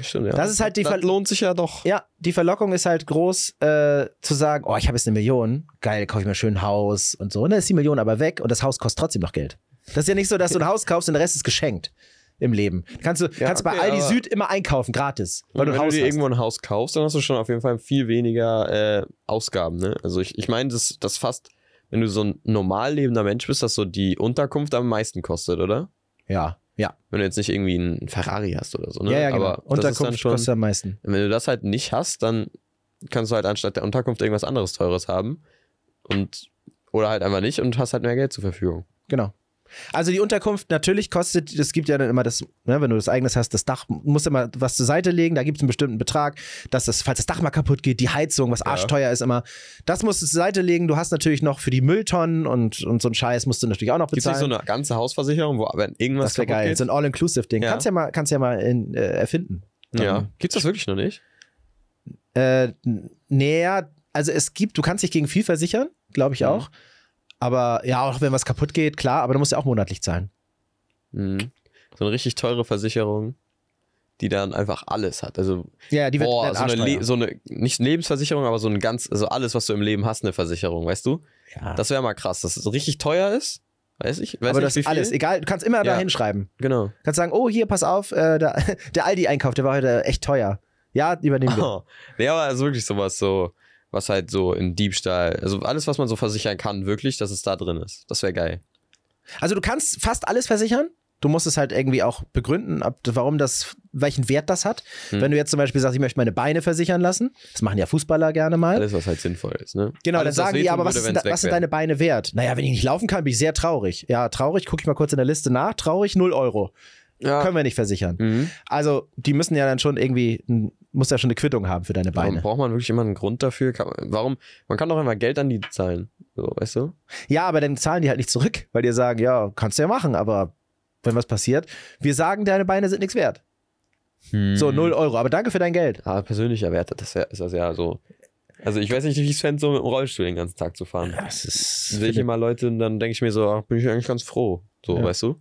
Stimmt, ja. Das ist halt die das Ver- lohnt sich ja doch. Ja, die Verlockung ist halt groß, äh, zu sagen, oh, ich habe jetzt eine Million, geil, kaufe ich mir schön ein Haus und so. Und dann ist die Million aber weg und das Haus kostet trotzdem noch Geld. Das ist ja nicht so, dass du ein Haus kaufst und der Rest ist geschenkt im Leben. Kannst du Ja, kannst bei okay, Aldi aber- Süd immer einkaufen, gratis, weil du wenn Haus du dir hast. irgendwo ein Haus kaufst, dann hast du schon auf jeden Fall viel weniger äh, Ausgaben. Ne? Also ich, ich meine, das, das fast, wenn du so ein normal lebender Mensch bist, dass so die Unterkunft am meisten kostet, oder? Ja, ja. Wenn du jetzt nicht irgendwie einen Ferrari hast oder so. Ne? Ja, ja, genau. Aber Unterkunft schon, kostet am meisten. wenn du das halt nicht hast, dann kannst du halt anstatt der Unterkunft irgendwas anderes Teures haben. Und, oder halt einfach nicht und hast halt mehr Geld zur Verfügung. Genau. Also die Unterkunft natürlich kostet, es gibt ja dann immer das, ne, wenn du das eigenes hast, das Dach, musst immer was zur Seite legen, da gibt es einen bestimmten Betrag, dass das, falls das Dach mal kaputt geht, die Heizung, was arschteuer ist immer, das musst du zur Seite legen, du hast natürlich noch für die Mülltonnen und, und so einen Scheiß musst du natürlich auch noch Gibt es bezahlen. so eine ganze Hausversicherung, wo wenn irgendwas das wäre kaputt geil, geht? so ein All-Inclusive-Ding. Ja. Kannst ja mal, kannst ja mal in, äh, erfinden. ja. Gibt's das wirklich noch nicht? Äh, näher, also es gibt, du kannst dich gegen viel versichern, glaube ich Mhm. Aber ja, auch wenn was kaputt geht, klar, aber du musst ja auch monatlich zahlen. Mhm. So eine richtig teure Versicherung, die dann einfach alles hat. Also, Ja, die wird boah, so eine, so eine, nicht Lebensversicherung, aber so ein ganz, also alles, was du im Leben hast, eine Versicherung, weißt du? ja. Das wäre mal krass, dass es so richtig teuer ist. Weiß ich, weiß aber nicht, das ist alles, egal, du kannst immer da Ja. hinschreiben. Genau. Du kannst sagen, oh, hier, pass auf, äh, der, [LAUGHS] der Aldi-Einkauf, der war heute echt teuer. Ja, übernehmen wir. [LAUGHS] Oh. Nee, aber es ist wirklich sowas so, was halt so in Diebstahl, also alles, was man so versichern kann, wirklich, dass es da drin ist. Das wäre geil. Also du kannst fast alles versichern. Du musst es halt irgendwie auch begründen, ob, warum das, welchen Wert das hat. Hm. Wenn du jetzt zum Beispiel sagst, ich möchte meine Beine versichern lassen, das machen ja Fußballer gerne mal. Alles, was halt sinnvoll ist, ne? Genau, alles, dann was sagen die, aber was, würde, ist, wenn's da, was sind deine Beine wert? Naja, wenn ich nicht laufen kann, bin ich sehr traurig. Ja, traurig, gucke ich mal kurz in der Liste nach. Traurig, 0 Euro. Ja. Können wir nicht versichern. Mhm. Also, die müssen ja dann schon irgendwie, ein- muss ja schon eine Quittung haben für deine Warum Beine. braucht man wirklich immer einen Grund dafür? Kann warum? Man kann doch immer Geld an die zahlen. So, weißt du? Ja, aber dann zahlen die halt nicht zurück, weil die sagen, ja, kannst du ja machen, aber wenn was passiert, wir sagen, deine Beine sind nichts wert. So, Mhm. 0 Euro, aber danke für dein Geld. Ah, persönlicher Wert, das ist das ja so. Also ich weiß nicht, wie ich es fände, so mit dem Rollstuhl den ganzen Tag zu fahren. Das ist Sehe ich immer Leute und dann denke ich mir so, ach, bin ich eigentlich ganz froh. So, Ja. weißt du?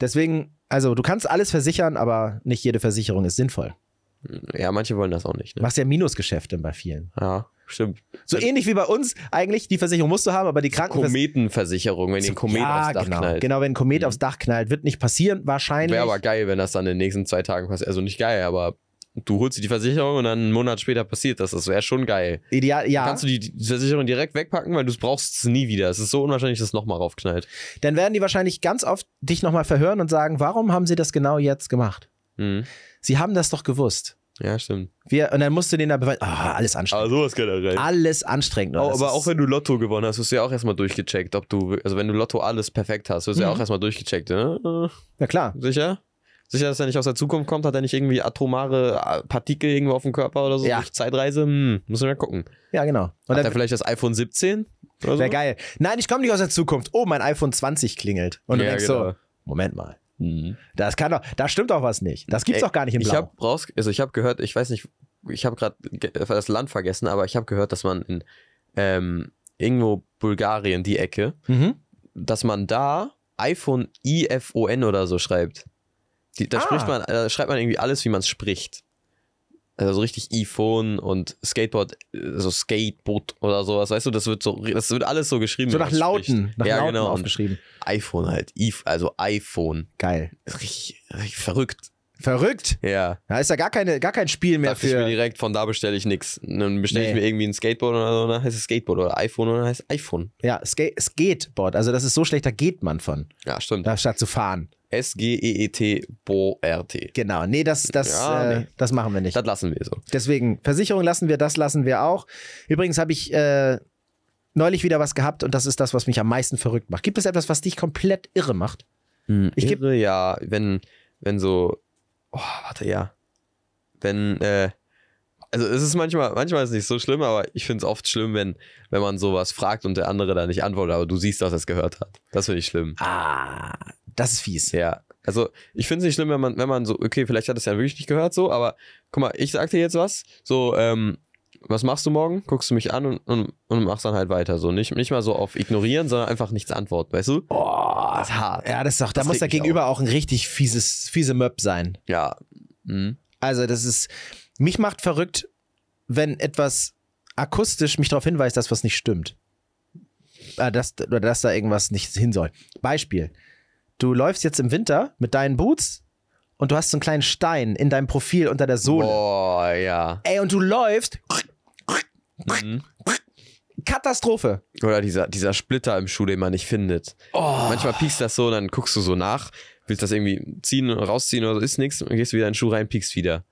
Deswegen, also du kannst alles versichern, aber nicht jede Versicherung ist sinnvoll. Ja, manche wollen das auch nicht. Ne? machst ja Minusgeschäfte bei vielen. Ja, stimmt. So ähnlich wie bei uns eigentlich, die Versicherung musst du haben, aber die Krankenversicherung. Kometenversicherung, wenn dir ein Komet ja, aufs Dach genau. knallt. Genau, wenn ein Komet Mhm. aufs Dach knallt, wird nicht passieren, wahrscheinlich. Wäre aber geil, wenn das dann in den nächsten zwei Tagen passiert. Also nicht geil, aber du holst dir die Versicherung und dann einen Monat später passiert das. Das wäre schon geil. Ideal, ja. Kannst du die, die Versicherung direkt wegpacken, weil du brauchst es nie wieder. Es ist so unwahrscheinlich, dass es nochmal raufknallt. Dann werden die wahrscheinlich ganz oft dich nochmal verhören und sagen, warum haben sie das genau jetzt gemacht? Mhm. Sie haben das doch gewusst. Ja, stimmt. Wir, und dann musst du denen da beweisen, ah, alles anstrengend. Aber sowas generell. Alles anstrengend. Das aber auch wenn du Lotto gewonnen hast, wirst du ja auch erstmal durchgecheckt, ob du, also wenn du Lotto alles perfekt hast, wirst du ja Mhm. auch erstmal durchgecheckt, ne? Ja, klar. Sicher? Sicher, dass er nicht aus der Zukunft kommt? Hat er nicht irgendwie atomare äh, Partikel irgendwo auf dem Körper oder so? Ja. Durch Zeitreise? Hm, müssen wir mal gucken. Ja, genau. Und Hat er vielleicht das iPhone 17? Oder so? wäre geil. Nein, ich komme nicht aus der Zukunft. Oh, mein iPhone 20 klingelt. Und du Ja, denkst genau. so, Moment mal. Mhm. Das kann doch, da stimmt doch was nicht. Das gibt's Ey, doch gar nicht in Blau. Ich habe raus, also ich habe gehört, ich weiß nicht, ich habe gerade das Land vergessen, aber ich habe gehört, dass man in ähm, irgendwo Bulgarien die Ecke, mhm. dass man da iPhone IFON oder so schreibt. Die, da Ah. spricht man, da schreibt man irgendwie alles, wie man es spricht. Also so richtig iPhone und Skateboard, äh, so Skateboard oder sowas, weißt du, das wird so, das wird alles so geschrieben. So nach Lauten, nach ja, Lauten genau. Aufgeschrieben. iPhone halt, also iPhone. Geil. Richtig, richtig verrückt. Verrückt. Ja. Da ist ja gar, keine, gar kein Spiel mehr Dachte ich mir für. direkt, von da bestelle ich nichts. Dann bestelle ich Nee. mir irgendwie ein Skateboard oder so, dann heißt es Skateboard oder iPhone oder dann heißt es iPhone. Ja, Ska Skateboard. Also, das ist so schlecht, da geht man von. Ja, stimmt. Da statt zu fahren. S-G-E-E-T, Bo-R-T. Genau. Nee, das, das, Ja, äh, nee. das machen wir nicht. Das lassen wir so. Deswegen, Versicherung lassen wir, das lassen wir auch. Übrigens habe ich äh, neulich wieder was gehabt und das ist das, was mich am meisten verrückt macht. Gibt es etwas, was dich komplett irre macht? Ich Ich gebe ja, wenn, wenn so, oh, warte, ja. Wenn, äh, also es ist manchmal, manchmal ist es nicht so schlimm, aber ich finde es oft schlimm, wenn, wenn man sowas fragt und der andere da nicht antwortet, aber du siehst, dass er es gehört hat. Das finde ich schlimm. Ah, das ist fies. Ja. Also ich finde es nicht schlimm, wenn man, wenn man so, okay, vielleicht hat es ja wirklich nicht gehört so, aber guck mal, ich sag dir jetzt was, so, ähm, was machst du morgen? Guckst du mich an und, und, und machst dann halt weiter. So nicht, nicht mal so auf ignorieren, sondern einfach nichts antworten, weißt du? Oh, Das ist hart. ja, das ist doch, da muss der Gegenüber auch ein richtig fieses, fiese Möb sein. Ja. Mhm. Also, das ist, mich macht verrückt, wenn etwas akustisch mich darauf hinweist, dass was nicht stimmt. Äh, dass, oder dass da irgendwas nicht hin soll. Beispiel. Du läufst jetzt im Winter mit deinen Boots und du hast so einen kleinen Stein in deinem Profil unter der Sohle. Boah, ja. Ey, und du läufst. Mhm. Katastrophe. Oder dieser, dieser Splitter im Schuh, den man nicht findet. Oh. Manchmal piekst das so und dann guckst du so nach, willst das irgendwie ziehen, rausziehen oder so, ist nichts, und gehst wieder in den Schuh rein, piekst wieder.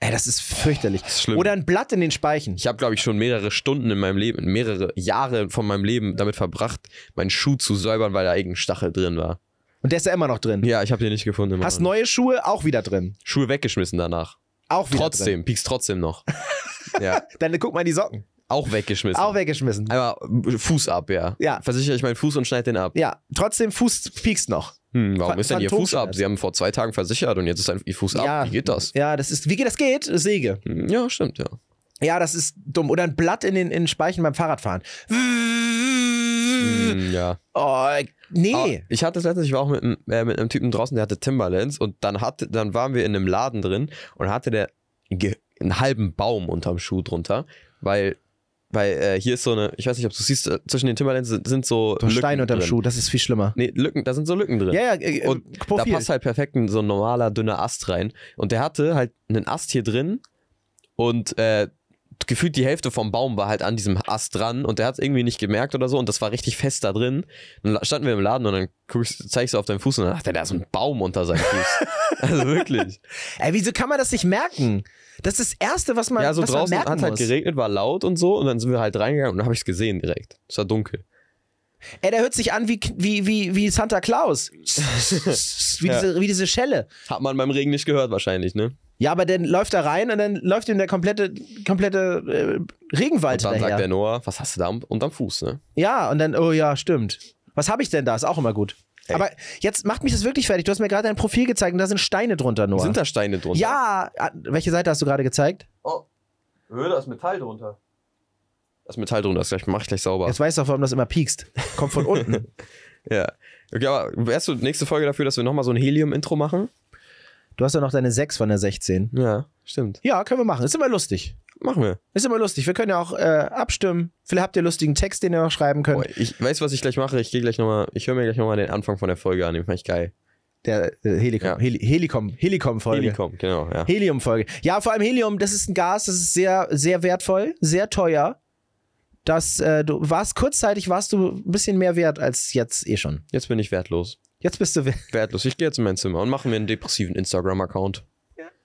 Ey, das ist fürchterlich. ist schlimm. Oder ein Blatt in den Speichen. Ich habe, glaube ich, schon mehrere Stunden in meinem Leben, mehrere Jahre von meinem Leben damit verbracht, meinen Schuh zu säubern, weil da irgendein Stachel drin war. Und der ist ja immer noch drin. Ja, ich habe den nicht gefunden. Immer Hast neue Schuhe auch wieder drin. Schuhe weggeschmissen danach. Auch wieder Trotzdem, piekst trotzdem noch. [LAUGHS] ja. Dann guck mal in die Socken. auch weggeschmissen. Auch weggeschmissen. Einmal Fuß ab, ja. Ja. Versichere ich meinen Fuß und schneide den ab. Ja, trotzdem Fuß piekst noch. Hm, warum Phan- ist denn Ihr Fuß ab? Sie haben vor zwei Tagen versichert und jetzt ist ein Ihr Fuß ab. Ja. Wie geht das? Ja, das ist, wie geht das geht? Säge. Hm, Ja, stimmt, ja. Ja, das ist dumm. Oder ein Blatt in den, in den Speichen beim Fahrradfahren. Hm, ja. Oh, nee. Aber ich hatte es letztens, ich war auch mit, einem- äh, mit einem Typen draußen, der hatte Timberlands und dann, hatte, dann waren wir in einem Laden drin und hatte der einen halben Baum unterm Schuh drunter, weil, weil äh, hier ist so eine, ich weiß nicht, ob du siehst, äh, zwischen den Timberlands sind, sind so ein Lücken Stein unterm drin. Schuh, das ist viel schlimmer. Nee, Lücken, da sind so Lücken drin. Ja, ja, äh, Und da Profil. passt halt perfekt ein, so ein normaler, dünner Ast rein. Und der hatte halt einen Ast hier drin und äh, gefühlt die Hälfte vom Baum war halt an diesem Ast dran und der hat es irgendwie nicht gemerkt oder so und das war richtig fest da drin. Dann standen wir im Laden und dann guck ich, so auf deinen Fuß und dann dachte er, da ist ein Baum unter seinem Fuß. [LAUGHS] also wirklich. Ey, wieso kann man das nicht merken? Das ist das Erste, was man, ja, so was draußen hat halt muss. geregnet, war laut und so und dann sind wir halt reingegangen und dann habe ich es gesehen direkt. Es war dunkel. Ey, der hört sich an wie, wie, wie, wie Santa Claus. [LAUGHS] wie, Ja. diese, wie diese Schelle. Hat man beim Regen nicht gehört wahrscheinlich, ne? Ja, aber dann läuft er rein und dann läuft ihm der komplette, komplette äh, Regenwald Und dann daher. sagt der Noah, was hast du da unterm Fuß, ne? Ja, und dann, oh ja, stimmt. Was habe ich denn da? Ist auch immer gut. Ey. Aber jetzt macht mich das wirklich fertig. Du hast mir gerade dein Profil gezeigt und da sind Steine drunter, Noah. Sind da Steine drunter? ja, ah, welche Seite hast du gerade gezeigt? Oh, da ist Metall drunter. Das ist Metall drunter, das gleich, mach ich gleich sauber. Jetzt weißt du auch, warum das immer piekst. Kommt von unten. [LAUGHS] Ja. Okay, aber wärst du nächste Folge dafür, dass wir nochmal so ein Helium-Intro machen? Du hast ja noch deine 6 von der 16. Ja, stimmt. Ja, können wir machen. Ist immer lustig. Machen wir. Ist immer lustig. Wir können ja auch äh, abstimmen. Vielleicht habt ihr lustigen Text, den ihr noch schreiben könnt. Boah, ich weiß, was ich gleich mache. Ich gehe gleich nochmal, ich höre mir gleich nochmal den Anfang von der Folge an. Den fand ich geil. Der äh, Helikom, Ja. Heli Helikom, Helikom-Folge. Helium, genau, ja. Helium-Folge. Ja, vor allem Helium, das ist ein Gas, das ist sehr, sehr wertvoll, sehr teuer. Das, äh, du warst kurzzeitig warst du ein bisschen mehr wert als jetzt eh schon. Jetzt bin ich wertlos. Jetzt bist du. we- Wertlos. Ich gehe jetzt in mein Zimmer und mache mir einen depressiven Instagram-Account.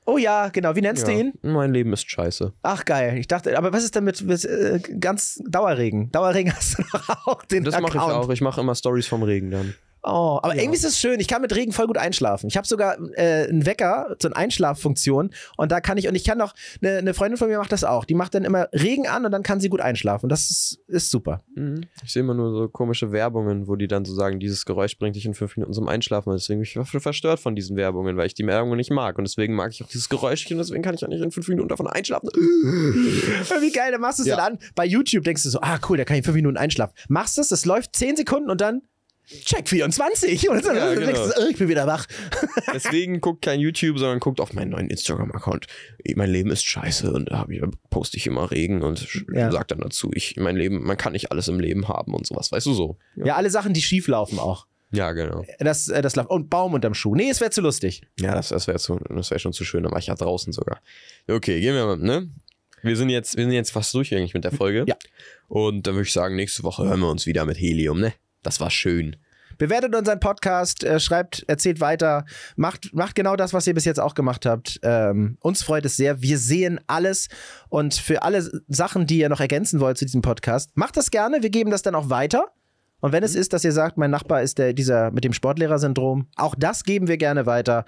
Oh ja, genau. Wie nennst Ja. du ihn? Mein Leben ist scheiße. Ach geil. Ich dachte, aber was ist denn mit, mit äh, ganz Dauerregen? Dauerregen [LAUGHS] hast du doch auch den Das mache ich auch. Ich mache immer Stories vom Regen dann. Oh, aber irgendwie ist es schön. Ich kann mit Regen voll gut einschlafen. Ich habe sogar äh, einen Wecker, so eine Einschlaffunktion. Und da kann ich, und ich kann noch, eine, eine Freundin von mir macht das auch. Die macht dann immer Regen an und dann kann sie gut einschlafen. Das ist, ist super. Mhm. Ich sehe immer nur so komische Werbungen, wo die dann so sagen, dieses Geräusch bringt dich in fünf Minuten zum Einschlafen. Und deswegen bin ich ver- verstört von diesen Werbungen, weil ich die Werbung nicht mag. Und deswegen mag ich auch dieses Geräusch nicht und deswegen kann ich auch nicht in fünf Minuten davon einschlafen. [LAUGHS] Wie geil, dann machst du es Ja. dann an. Bei YouTube denkst du so, ah cool, da kann ich fünf Minuten einschlafen. Machst es, es läuft zehn Sekunden und dann check 24. Und dann Ja, denkst du, genau. oh, ich bin wieder wach. [LAUGHS] Deswegen guckt kein YouTube, sondern guckt auf meinen neuen Instagram-Account. Mein Leben ist scheiße und da poste ich immer Regen und Ja. sag dann dazu, ich, mein Leben, man kann nicht alles im Leben haben und sowas, weißt du so. Ja, alle Sachen, die schief laufen auch. Ja, genau. Das, äh, das läuft. Und Baum unterm Schuh. Nee, es wäre zu lustig. Ja, das, das wäre wär schon zu schön, da war ich ja draußen sogar. Okay, gehen wir mal, ne? Wir sind jetzt, wir sind jetzt fast durch eigentlich mit der Folge. [LAUGHS] Ja. Und dann würde ich sagen, nächste Woche hören wir uns wieder mit Helium, ne? Das war schön. Bewertet unseren Podcast, äh, schreibt, erzählt weiter, macht, macht genau das, was ihr bis jetzt auch gemacht habt. Ähm, uns freut es sehr. Wir sehen alles. Und für alle Sachen, die ihr noch ergänzen wollt zu diesem Podcast, macht das gerne. Wir geben das dann auch weiter. Und wenn es ist, dass ihr sagt, mein Nachbar ist der, dieser mit dem Sportlehrersyndrom, auch das geben wir gerne weiter.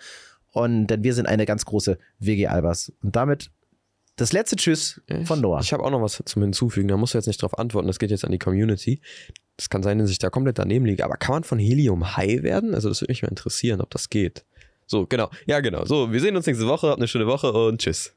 Und denn wir sind eine ganz große WG Albers. Und damit das letzte Tschüss von Noah. Ich habe auch noch was zum Hinzufügen, da musst du jetzt nicht drauf antworten, das geht jetzt an die Community. Das kann sein, dass ich da komplett daneben liege, aber kann man von Helium high werden? Also das würde mich mal interessieren, ob das geht. So, genau. Ja, genau. So, wir sehen uns nächste Woche. Habt eine schöne Woche und tschüss.